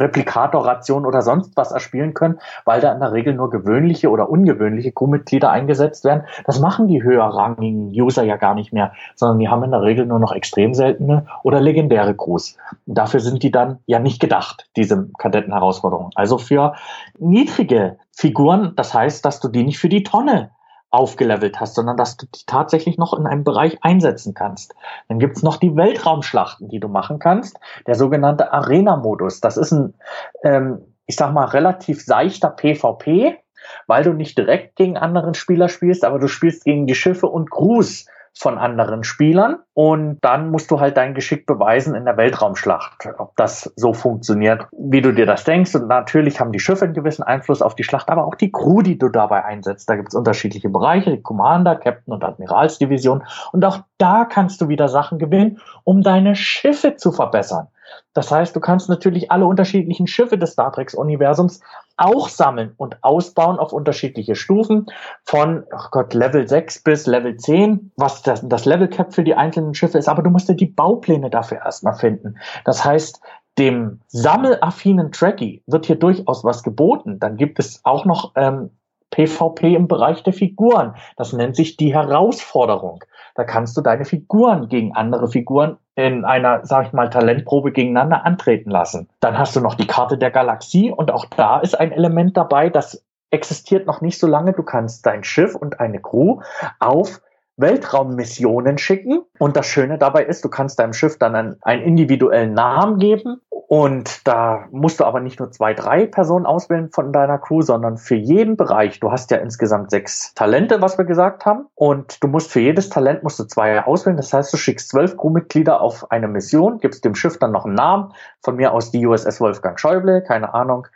Replikatorration oder sonst was erspielen können, weil da in der Regel nur gewöhnliche oder ungewöhnliche Crewmitglieder eingesetzt werden. Das machen die höherrangigen User ja gar nicht mehr, sondern die haben in der Regel nur noch extrem seltene oder legendäre Crews. dafür sind die dann ja nicht gedacht, diese Kadettenherausforderungen. Also für niedrige Figuren, das heißt, dass du die nicht für die Tonne aufgelevelt hast, sondern dass du die tatsächlich noch in einem Bereich einsetzen kannst. Dann gibt's noch die Weltraumschlachten, die du machen kannst. Der sogenannte Arena-Modus. Das ist ein, ähm, ich sag mal, relativ seichter PvP, weil du nicht direkt gegen anderen Spieler spielst, aber du spielst gegen die Schiffe und Crews von anderen Spielern und dann musst du halt dein Geschick beweisen in der Weltraumschlacht, ob das so funktioniert, wie du dir das denkst. Und natürlich haben die Schiffe einen gewissen Einfluss auf die Schlacht, aber auch die Crew, die du dabei einsetzt. Da gibt es unterschiedliche Bereiche, die Commander, Captain und Admiralsdivision. Und auch da kannst du wieder Sachen gewinnen, um deine Schiffe zu verbessern. Das heißt, du kannst natürlich alle unterschiedlichen Schiffe des Star Trek-Universums auch sammeln und ausbauen auf unterschiedliche Stufen von, ach Gott, Level 6 bis Level 10, was das, das Level Cap für die einzelnen Schiffe ist. Aber du musst ja die Baupläne dafür erstmal finden. Das heißt, dem sammelaffinen Tracky wird hier durchaus was geboten. Dann gibt es auch noch ähm, PvP im Bereich der Figuren. Das nennt sich die Herausforderung. Da kannst du deine Figuren gegen andere Figuren in einer, sag ich mal, Talentprobe gegeneinander antreten lassen. Dann hast du noch die Karte der Galaxie und auch da ist ein Element dabei, das existiert noch nicht so lange. Du kannst dein Schiff und eine Crew auf Weltraummissionen schicken. Und das Schöne dabei ist, du kannst deinem Schiff dann einen, einen, individuellen Namen geben. Und da musst du aber nicht nur zwei, drei Personen auswählen von deiner Crew, sondern für jeden Bereich. Du hast ja insgesamt sechs Talente, was wir gesagt haben. Und du musst für jedes Talent musst du zwei auswählen. Das heißt, du schickst zwölf Crewmitglieder auf eine Mission, gibst dem Schiff dann noch einen Namen. Von mir aus die USS Wolfgang Schäuble, keine Ahnung.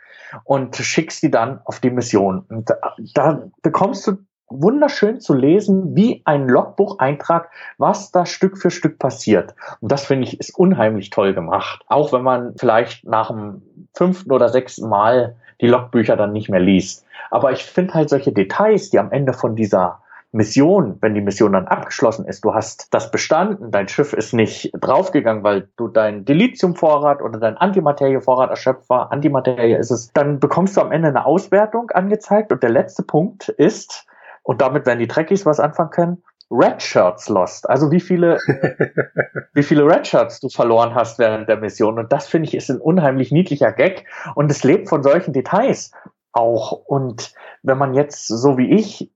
Und schickst die dann auf die Mission. Und da, da bekommst du wunderschön zu lesen, wie ein Logbucheintrag, was da Stück für Stück passiert. Und das finde ich ist unheimlich toll gemacht. Auch wenn man vielleicht nach dem fünften oder sechsten Mal die Logbücher dann nicht mehr liest. Aber ich finde halt solche Details, die am Ende von dieser Mission, wenn die Mission dann abgeschlossen ist, du hast das bestanden, dein Schiff ist nicht draufgegangen, weil du dein Dilithium-Vorrat oder dein Antimaterie-Vorrat erschöpft war, Antimaterie ist es, dann bekommst du am Ende eine Auswertung angezeigt und der letzte Punkt ist, und damit werden die Trekkies was anfangen können, Red Shirts lost. Also wie viele, *laughs* wie viele Red Shirts du verloren hast während der Mission. Und das finde ich ist ein unheimlich niedlicher Gag. Und es lebt von solchen Details auch. Und wenn man jetzt, so wie ich,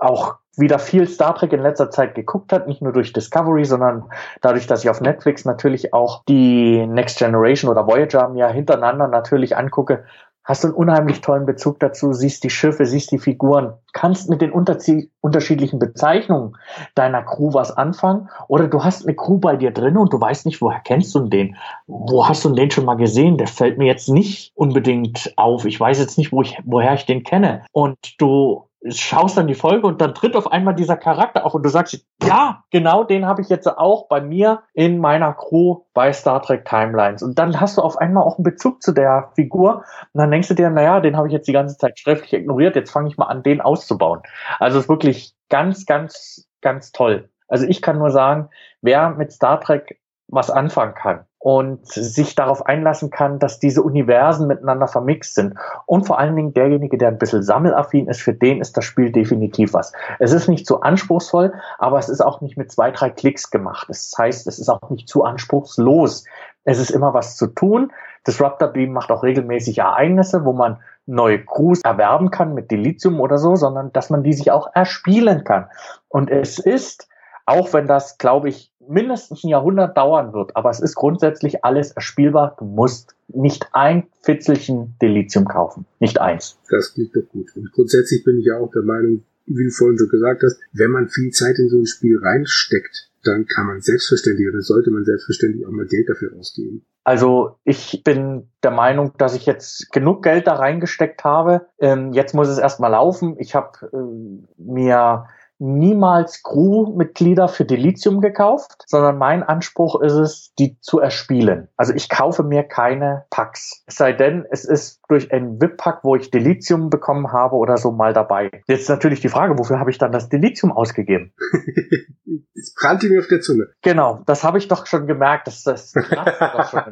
auch wieder viel Star Trek in letzter Zeit geguckt hat, nicht nur durch Discovery, sondern dadurch, dass ich auf Netflix natürlich auch die Next Generation oder Voyager mir hintereinander natürlich angucke, hast du einen unheimlich tollen Bezug dazu, siehst die Schiffe, siehst die Figuren, kannst mit den unterschiedlichen Bezeichnungen deiner Crew was anfangen oder du hast eine Crew bei dir drin und du weißt nicht, woher kennst du den? Wo hast du den schon mal gesehen? Der fällt mir jetzt nicht unbedingt auf. Ich weiß jetzt nicht, wo ich, woher ich den kenne. Und du schaust dann die Folge und dann tritt auf einmal dieser Charakter auf und du sagst, ja, genau den habe ich jetzt auch bei mir in meiner Crew bei Star Trek Timelines. Und dann hast du auf einmal auch einen Bezug zu der Figur und dann denkst du dir, naja, den habe ich jetzt die ganze Zeit schriftlich ignoriert, jetzt fange ich mal an, den auszubauen. Also es ist wirklich ganz, ganz, ganz toll. Also ich kann nur sagen, wer mit Star Trek was anfangen kann, und sich darauf einlassen kann, dass diese Universen miteinander vermixt sind. Und vor allen Dingen derjenige, der ein bisschen sammelaffin ist, für den ist das Spiel definitiv was. Es ist nicht zu anspruchsvoll, aber es ist auch nicht mit zwei, drei Klicks gemacht. Das heißt, es ist auch nicht zu anspruchslos. Es ist immer was zu tun. Disruptor Beam macht auch regelmäßig Ereignisse, wo man neue Crews erwerben kann mit Dilithium oder so, sondern dass man die sich auch erspielen kann. Und es ist auch wenn das, glaube ich, mindestens ein Jahrhundert dauern wird. Aber es ist grundsätzlich alles erspielbar. Du musst nicht ein Fitzelchen Delizium kaufen. Nicht eins. Das klingt doch gut. Und grundsätzlich bin ich ja auch der Meinung, wie du vorhin schon gesagt hast, wenn man viel Zeit in so ein Spiel reinsteckt, dann kann man selbstverständlich oder sollte man selbstverständlich auch mal Geld dafür ausgeben. Also ich bin der Meinung, dass ich jetzt genug Geld da reingesteckt habe. Ähm, jetzt muss es erstmal laufen. Ich habe ähm, mir niemals Crewmitglieder für Delizium gekauft, sondern mein Anspruch ist es, die zu erspielen. Also ich kaufe mir keine Packs. Es sei denn, es ist durch ein VIP-Pack, wo ich Delizium bekommen habe oder so mal dabei. Jetzt natürlich die Frage, wofür habe ich dann das Delizium ausgegeben? *laughs* Es brannte mir auf der Zunge. Genau, das habe ich doch schon gemerkt. Das, *laughs* das schon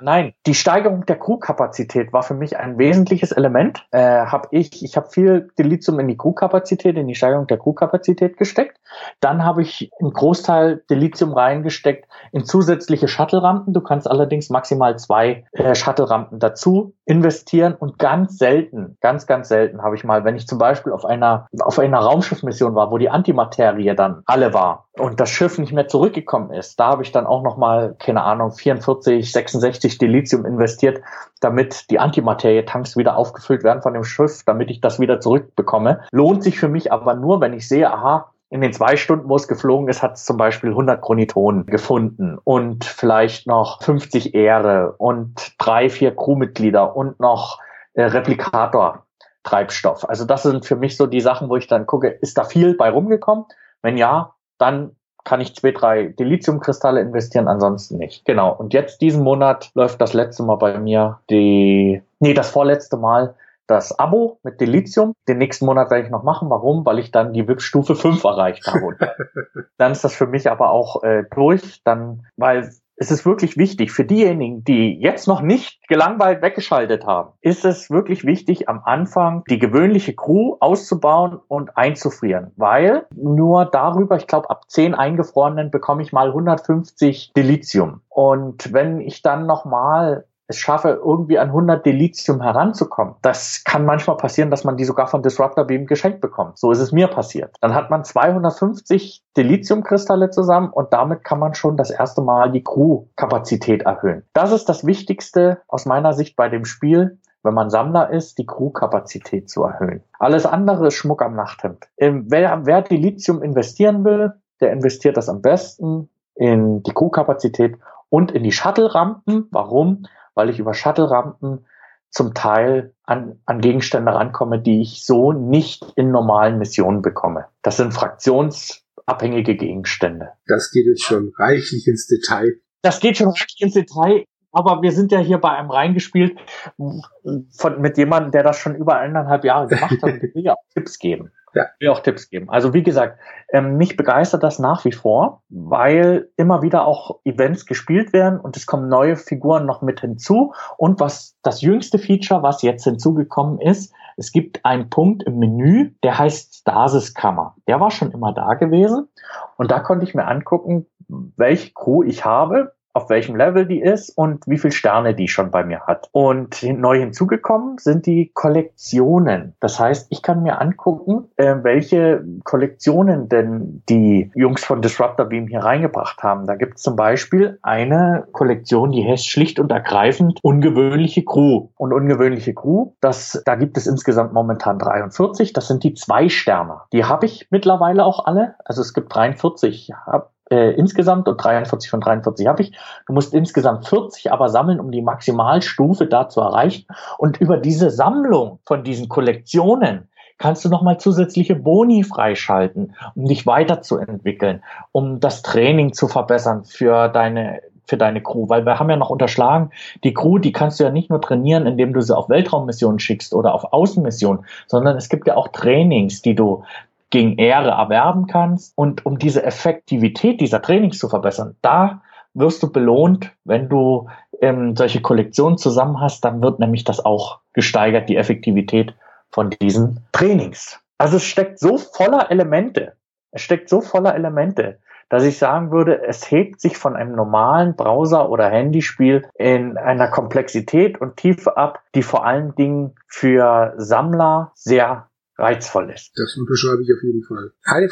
Nein, die Steigerung der Crewkapazität war für mich ein wesentliches Element. Äh, hab ich ich habe viel Delizium in die Crewkapazität, in die Steigerung der Crewkapazität gesteckt. Dann habe ich einen Großteil Delizium reingesteckt in zusätzliche Shuttle-Rampen. Du kannst allerdings maximal zwei äh, Shuttle-Rampen dazu investieren und ganz selten, ganz, ganz selten habe ich mal, wenn ich zum Beispiel auf einer, auf einer Raumschiffmission war, wo die Antimaterie dann alle war und das Schiff nicht mehr zurückgekommen ist, da habe ich dann auch nochmal, keine Ahnung, 44, 66 Delizium investiert, damit die Antimaterie-Tanks wieder aufgefüllt werden von dem Schiff, damit ich das wieder zurückbekomme. Lohnt sich für mich aber nur, wenn ich sehe, aha, in den zwei Stunden, wo es geflogen ist, hat es zum Beispiel 100 Chronitonen gefunden und vielleicht noch 50 Ehre und drei, vier Crewmitglieder und noch äh, Replikator. Treibstoff. Also das sind für mich so die Sachen, wo ich dann gucke, ist da viel bei rumgekommen? Wenn ja, dann kann ich zwei, drei Dilithiumkristalle investieren, ansonsten nicht. Genau. Und jetzt diesen Monat läuft das letzte Mal bei mir die, nee, das vorletzte Mal das Abo mit Delizium. Den nächsten Monat werde ich noch machen. Warum? Weil ich dann die VIP-Stufe 5 erreicht habe. *laughs* dann ist das für mich aber auch äh, durch. Dann, weil es ist wirklich wichtig für diejenigen, die jetzt noch nicht gelangweilt weggeschaltet haben, ist es wirklich wichtig, am Anfang die gewöhnliche Crew auszubauen und einzufrieren, weil nur darüber, ich glaube, ab 10 eingefrorenen bekomme ich mal 150 Delizium. Und wenn ich dann nochmal es schaffe, irgendwie an 100 Delizium heranzukommen. Das kann manchmal passieren, dass man die sogar von Disruptor Beam geschenkt bekommt. So ist es mir passiert. Dann hat man 250 Deliziumkristalle zusammen und damit kann man schon das erste Mal die Crew-Kapazität erhöhen. Das ist das Wichtigste aus meiner Sicht bei dem Spiel, wenn man Sammler ist, die Crew-Kapazität zu erhöhen. Alles andere ist Schmuck am Nachthemd. Ähm, wer, wer Delizium investieren will, der investiert das am besten in die Crew-Kapazität und in die Shuttle-Rampen. Warum? Weil ich über Shuttle-Rampen zum Teil an, an Gegenstände rankomme, die ich so nicht in normalen Missionen bekomme. Das sind fraktionsabhängige Gegenstände. Das geht jetzt schon reichlich ins Detail. Das geht schon reichlich ins Detail. Aber wir sind ja hier bei einem reingespielt von, mit jemandem, der das schon über eineinhalb Jahre gemacht hat und will ja auch Tipps geben. Ja. Will auch Tipps geben. Also wie gesagt, ähm, mich begeistert das nach wie vor, weil immer wieder auch Events gespielt werden und es kommen neue Figuren noch mit hinzu. Und was das jüngste Feature, was jetzt hinzugekommen ist, es gibt einen Punkt im Menü, der heißt Stasiskammer. Der war schon immer da gewesen. Und da konnte ich mir angucken, welche Crew ich habe, auf welchem Level die ist und wie viel Sterne die schon bei mir hat. Und neu hinzugekommen sind die Kollektionen. Das heißt, ich kann mir angucken, äh, welche Kollektionen denn die Jungs von Disruptor Beam hier reingebracht haben. Da gibt es zum Beispiel eine Kollektion, die heißt schlicht und ergreifend ungewöhnliche Crew. Und ungewöhnliche Crew, das, da gibt es insgesamt momentan 43. Das sind die zwei Sterne. Die habe ich mittlerweile auch alle. Also es gibt 43. Ich habe äh, insgesamt und 43 von 43 habe ich. Du musst insgesamt 40 aber sammeln, um die Maximalstufe da zu erreichen. Und über diese Sammlung von diesen Kollektionen kannst du nochmal zusätzliche Boni freischalten, um dich weiterzuentwickeln, um das Training zu verbessern für deine für deine Crew, weil wir haben ja noch unterschlagen, die Crew, die kannst du ja nicht nur trainieren, indem du sie auf Weltraummissionen schickst oder auf Außenmissionen, sondern es gibt ja auch Trainings, die du gegen Ehre erwerben kannst. Und um diese Effektivität dieser Trainings zu verbessern, da wirst du belohnt, wenn du ähm, solche Kollektionen zusammen hast, dann wird nämlich das auch gesteigert, die Effektivität von diesen Trainings. Also es steckt so voller Elemente, es steckt so voller Elemente, dass ich sagen würde, es hebt sich von einem normalen Browser- oder Handyspiel in einer Komplexität und Tiefe ab, die vor allen Dingen für Sammler sehr reizvoll ist. Das unterschreibe ich auf jeden Fall. Eine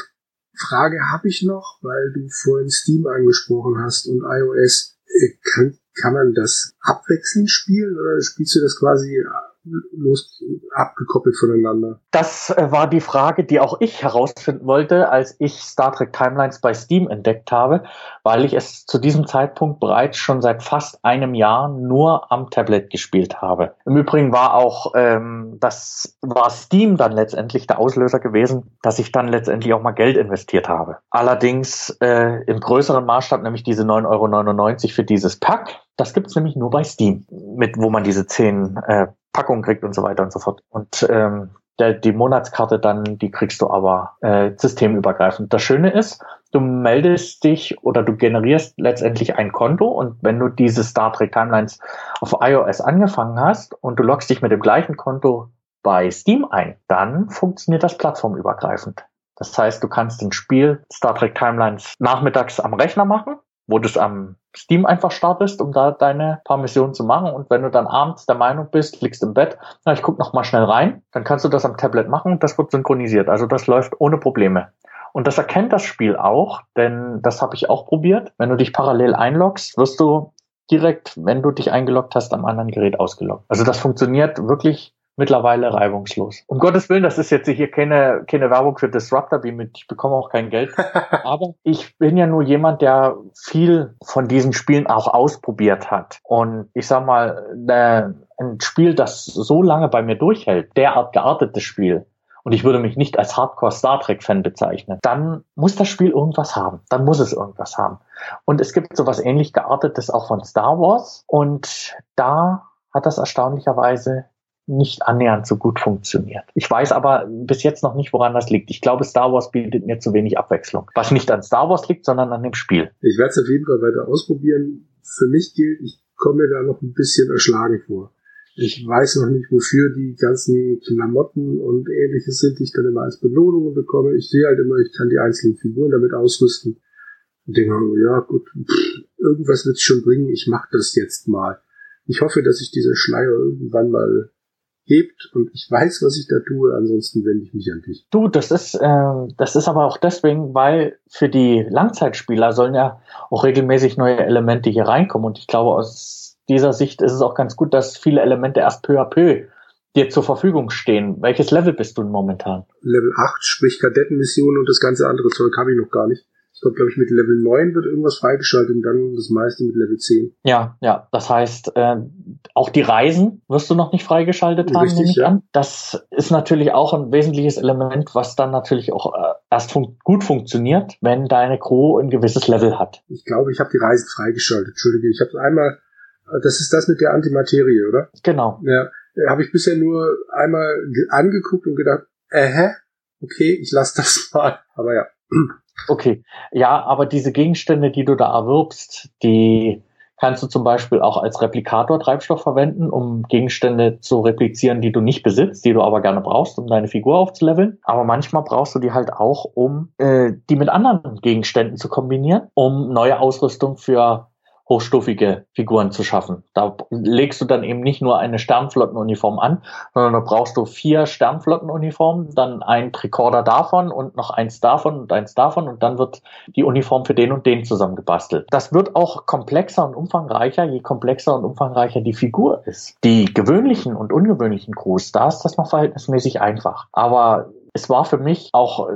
Frage habe ich noch, weil du vorhin Steam angesprochen hast und iOS. Äh, kann, kann man das abwechselnd spielen oder spielst du das quasi los abgekoppelt voneinander? Das äh, war die Frage, die auch ich herausfinden wollte, als ich Star Trek Timelines bei Steam entdeckt habe, weil ich es zu diesem Zeitpunkt bereits schon seit fast einem Jahr nur am Tablet gespielt habe. Im Übrigen war auch ähm, das war Steam dann letztendlich der Auslöser gewesen, dass ich dann letztendlich auch mal Geld investiert habe. Allerdings äh, im größeren Maßstab, nämlich diese 9,99 Euro für dieses Pack. Das gibt's nämlich nur bei Steam, mit wo man diese zehn äh, Packung kriegt und so weiter und so fort. Und ähm, der, die Monatskarte dann, die kriegst du aber äh, systemübergreifend. Das Schöne ist, du meldest dich oder du generierst letztendlich ein Konto und wenn du diese Star Trek Timelines auf iOS angefangen hast und du loggst dich mit dem gleichen Konto bei Steam ein, dann funktioniert das plattformübergreifend. Das heißt, du kannst ein Spiel Star Trek Timelines nachmittags am Rechner machen wo du es am Steam einfach startest, um da deine paar Missionen zu machen. Und wenn du dann abends der Meinung bist, liegst im Bett, na, ich guck noch mal schnell rein, dann kannst du das am Tablet machen. Das wird synchronisiert. Also das läuft ohne Probleme. Und das erkennt das Spiel auch, denn das habe ich auch probiert. Wenn du dich parallel einloggst, wirst du direkt, wenn du dich eingeloggt hast, am anderen Gerät ausgeloggt. Also das funktioniert wirklich mittlerweile reibungslos. Um Gottes Willen, das ist jetzt hier keine, keine Werbung für Disruptor Beam, ich bekomme auch kein Geld. *laughs* Aber ich bin ja nur jemand, der viel von diesen Spielen auch ausprobiert hat. Und ich sag mal, ne, ein Spiel, das so lange bei mir durchhält, derart geartetes Spiel, und ich würde mich nicht als Hardcore Star Trek Fan bezeichnen, dann muss das Spiel irgendwas haben. Dann muss es irgendwas haben. Und es gibt sowas ähnlich geartetes auch von Star Wars und da hat das erstaunlicherweise nicht annähernd so gut funktioniert. Ich weiß aber bis jetzt noch nicht, woran das liegt. Ich glaube, Star Wars bietet mir zu wenig Abwechslung. Was nicht an Star Wars liegt, sondern an dem Spiel. Ich werde es auf jeden Fall weiter ausprobieren. Für mich gilt, ich komme mir da noch ein bisschen erschlagen vor. Ich weiß noch nicht, wofür die ganzen Klamotten und ähnliches sind, die ich dann immer als Belohnungen bekomme. Ich sehe halt immer, ich kann die einzelnen Figuren damit ausrüsten. Und denke, ja gut, pff, irgendwas wird es schon bringen, ich mache das jetzt mal. Ich hoffe, dass sich dieser Schleier irgendwann mal hebt und ich weiß, was ich da tue, ansonsten wende ich mich an dich. Du, das ist, äh, das ist aber auch deswegen, weil für die Langzeitspieler sollen ja auch regelmäßig neue Elemente hier reinkommen und ich glaube, aus dieser Sicht ist es auch ganz gut, dass viele Elemente erst peu à peu dir zur Verfügung stehen. Welches Level bist du momentan? Level 8, sprich Kadettenmissionen und das ganze andere Zeug habe ich noch gar nicht. Ich glaube, glaube ich, mit Level 9 wird irgendwas freigeschaltet und dann das meiste mit Level 10. Ja, ja. Das heißt, äh, auch die Reisen wirst du noch nicht freigeschaltet haben, Richtig, nehme ich ja. an. Das ist natürlich auch ein wesentliches Element, was dann natürlich auch äh, erst fun gut funktioniert, wenn deine Crew ein gewisses Level hat. Ich glaube, ich habe die Reisen freigeschaltet. Entschuldige, ich habe einmal, äh, das ist das mit der Antimaterie, oder? Genau. Ja, habe ich bisher nur einmal angeguckt und gedacht, äh, okay, ich lasse das *laughs* mal. Aber ja. Okay, ja, aber diese Gegenstände, die du da erwirbst, die kannst du zum Beispiel auch als Replikator-Treibstoff verwenden, um Gegenstände zu replizieren, die du nicht besitzt, die du aber gerne brauchst, um deine Figur aufzuleveln. Aber manchmal brauchst du die halt auch, um äh, die mit anderen Gegenständen zu kombinieren, um neue Ausrüstung für hochstufige Figuren zu schaffen. Da legst du dann eben nicht nur eine Sternflottenuniform an, sondern da brauchst du vier Sternflottenuniformen, dann ein Tricorder davon und noch eins davon und eins davon und dann wird die Uniform für den und den zusammengebastelt. Das wird auch komplexer und umfangreicher, je komplexer und umfangreicher die Figur ist. Die gewöhnlichen und ungewöhnlichen Crews, da ist das noch verhältnismäßig einfach. Aber es war für mich auch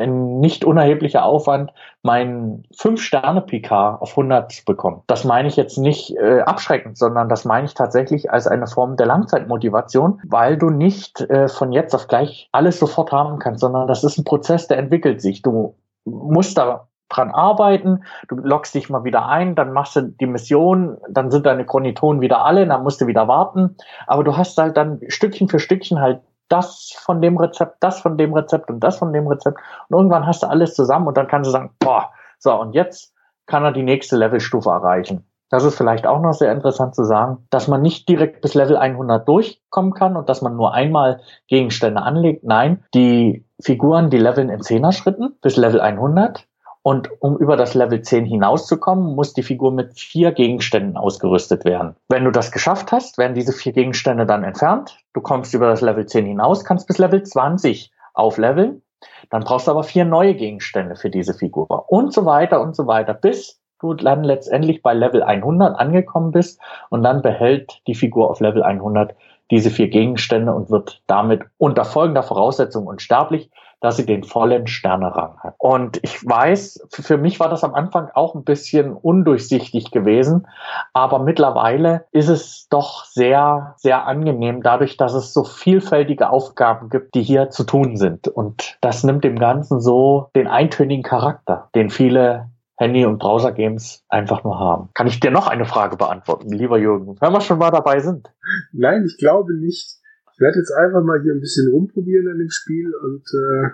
ein nicht unerheblicher Aufwand, meinen 5-Sterne-PK auf 100 zu bekommen. Das meine ich jetzt nicht äh, abschreckend, sondern das meine ich tatsächlich als eine Form der Langzeitmotivation, weil du nicht äh, von jetzt auf gleich alles sofort haben kannst, sondern das ist ein Prozess, der entwickelt sich. Du musst da dran arbeiten, du loggst dich mal wieder ein, dann machst du die Mission, dann sind deine Chronitonen wieder alle, dann musst du wieder warten, aber du hast halt dann Stückchen für Stückchen halt das von dem Rezept, das von dem Rezept und das von dem Rezept. Und irgendwann hast du alles zusammen und dann kannst du sagen, boah, so, und jetzt kann er die nächste Levelstufe erreichen. Das ist vielleicht auch noch sehr interessant zu sagen, dass man nicht direkt bis Level 100 durchkommen kann und dass man nur einmal Gegenstände anlegt. Nein, die Figuren, die leveln in 10er Schritten bis Level 100. Und um über das Level 10 hinauszukommen, muss die Figur mit vier Gegenständen ausgerüstet werden. Wenn du das geschafft hast, werden diese vier Gegenstände dann entfernt. Du kommst über das Level 10 hinaus, kannst bis Level 20 aufleveln. Dann brauchst du aber vier neue Gegenstände für diese Figur. Und so weiter und so weiter, bis du dann letztendlich bei Level 100 angekommen bist. Und dann behält die Figur auf Level 100 diese vier Gegenstände und wird damit unter folgender Voraussetzung unsterblich, dass sie den vollen Sternerang hat. Und ich weiß, für mich war das am Anfang auch ein bisschen undurchsichtig gewesen, aber mittlerweile ist es doch sehr, sehr angenehm, dadurch, dass es so vielfältige Aufgaben gibt, die hier zu tun sind. Und das nimmt dem Ganzen so den eintönigen Charakter, den viele Handy- und Browser-Games einfach nur haben. Kann ich dir noch eine Frage beantworten, lieber Jürgen, wenn wir schon mal dabei sind? Nein, ich glaube nicht. Ich werde jetzt einfach mal hier ein bisschen rumprobieren an dem Spiel und äh,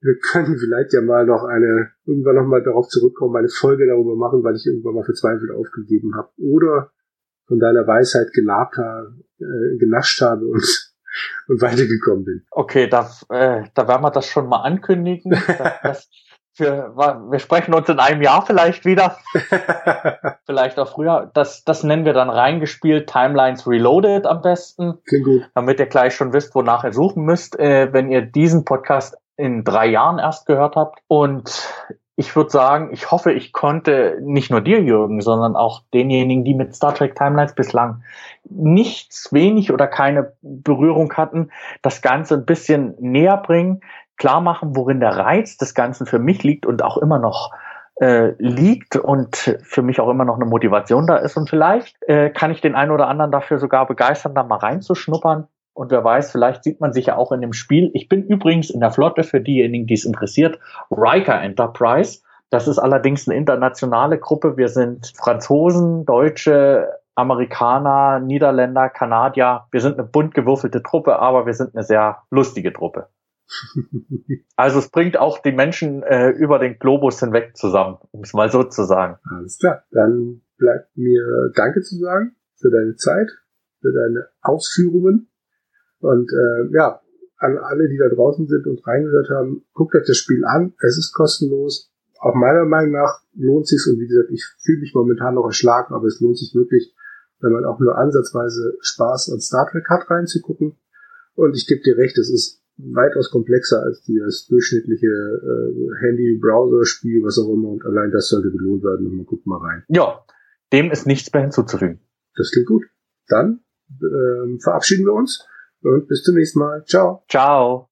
wir können *laughs* vielleicht ja mal noch eine, irgendwann noch mal darauf zurückkommen, eine Folge darüber machen, weil ich irgendwann mal verzweifelt aufgegeben habe. Oder von deiner Weisheit gelabt habe, äh, genascht habe und, *laughs* und weitergekommen bin. Okay, da, äh, da werden wir das schon mal ankündigen. *laughs* Das, für, wir sprechen uns in einem Jahr vielleicht wieder. *laughs* vielleicht auch früher. Das, das nennen wir dann reingespielt, Timelines Reloaded am besten. Damit ihr gleich schon wisst, wonach ihr suchen müsst, äh, wenn ihr diesen Podcast in drei Jahren erst gehört habt. Und ich würde sagen, ich hoffe, ich konnte nicht nur dir, Jürgen, sondern auch denjenigen, die mit Star Trek Timelines bislang nichts, wenig oder keine Berührung hatten, das Ganze ein bisschen näher bringen klar machen, worin der Reiz des Ganzen für mich liegt und auch immer noch äh, liegt und für mich auch immer noch eine Motivation da ist. Und vielleicht äh, kann ich den einen oder anderen dafür sogar begeistern, da mal reinzuschnuppern. Und wer weiß, vielleicht sieht man sich ja auch in dem Spiel. Ich bin übrigens in der Flotte für diejenigen, die es interessiert, Riker Enterprise. Das ist allerdings eine internationale Gruppe. Wir sind Franzosen, Deutsche, Amerikaner, Niederländer, Kanadier. Wir sind eine bunt gewürfelte Truppe, aber wir sind eine sehr lustige Truppe. *laughs* Also es bringt auch die Menschen äh, über den Globus hinweg zusammen, um es mal so zu sagen. Alles klar. Dann bleibt mir Danke zu sagen für deine Zeit, für deine Ausführungen. Und äh, ja, an alle, die da draußen sind und reingehört haben, guckt euch das Spiel an. Es ist kostenlos. Auch meiner Meinung nach lohnt sich und wie gesagt, ich fühle mich momentan noch erschlagen, aber es lohnt sich wirklich, wenn man auch nur ansatzweise Spaß an Star Trek hat, reinzugucken. Und ich gebe dir recht, es ist weitaus komplexer als das durchschnittliche äh, Handy-Browser-Spiel, was auch immer. Und allein das sollte belohnt werden. Und man guckt mal rein. Ja, dem ist nichts mehr hinzuzufügen. Das klingt gut. Dann ähm, verabschieden wir uns und bis zum nächsten Mal. Ciao. Ciao.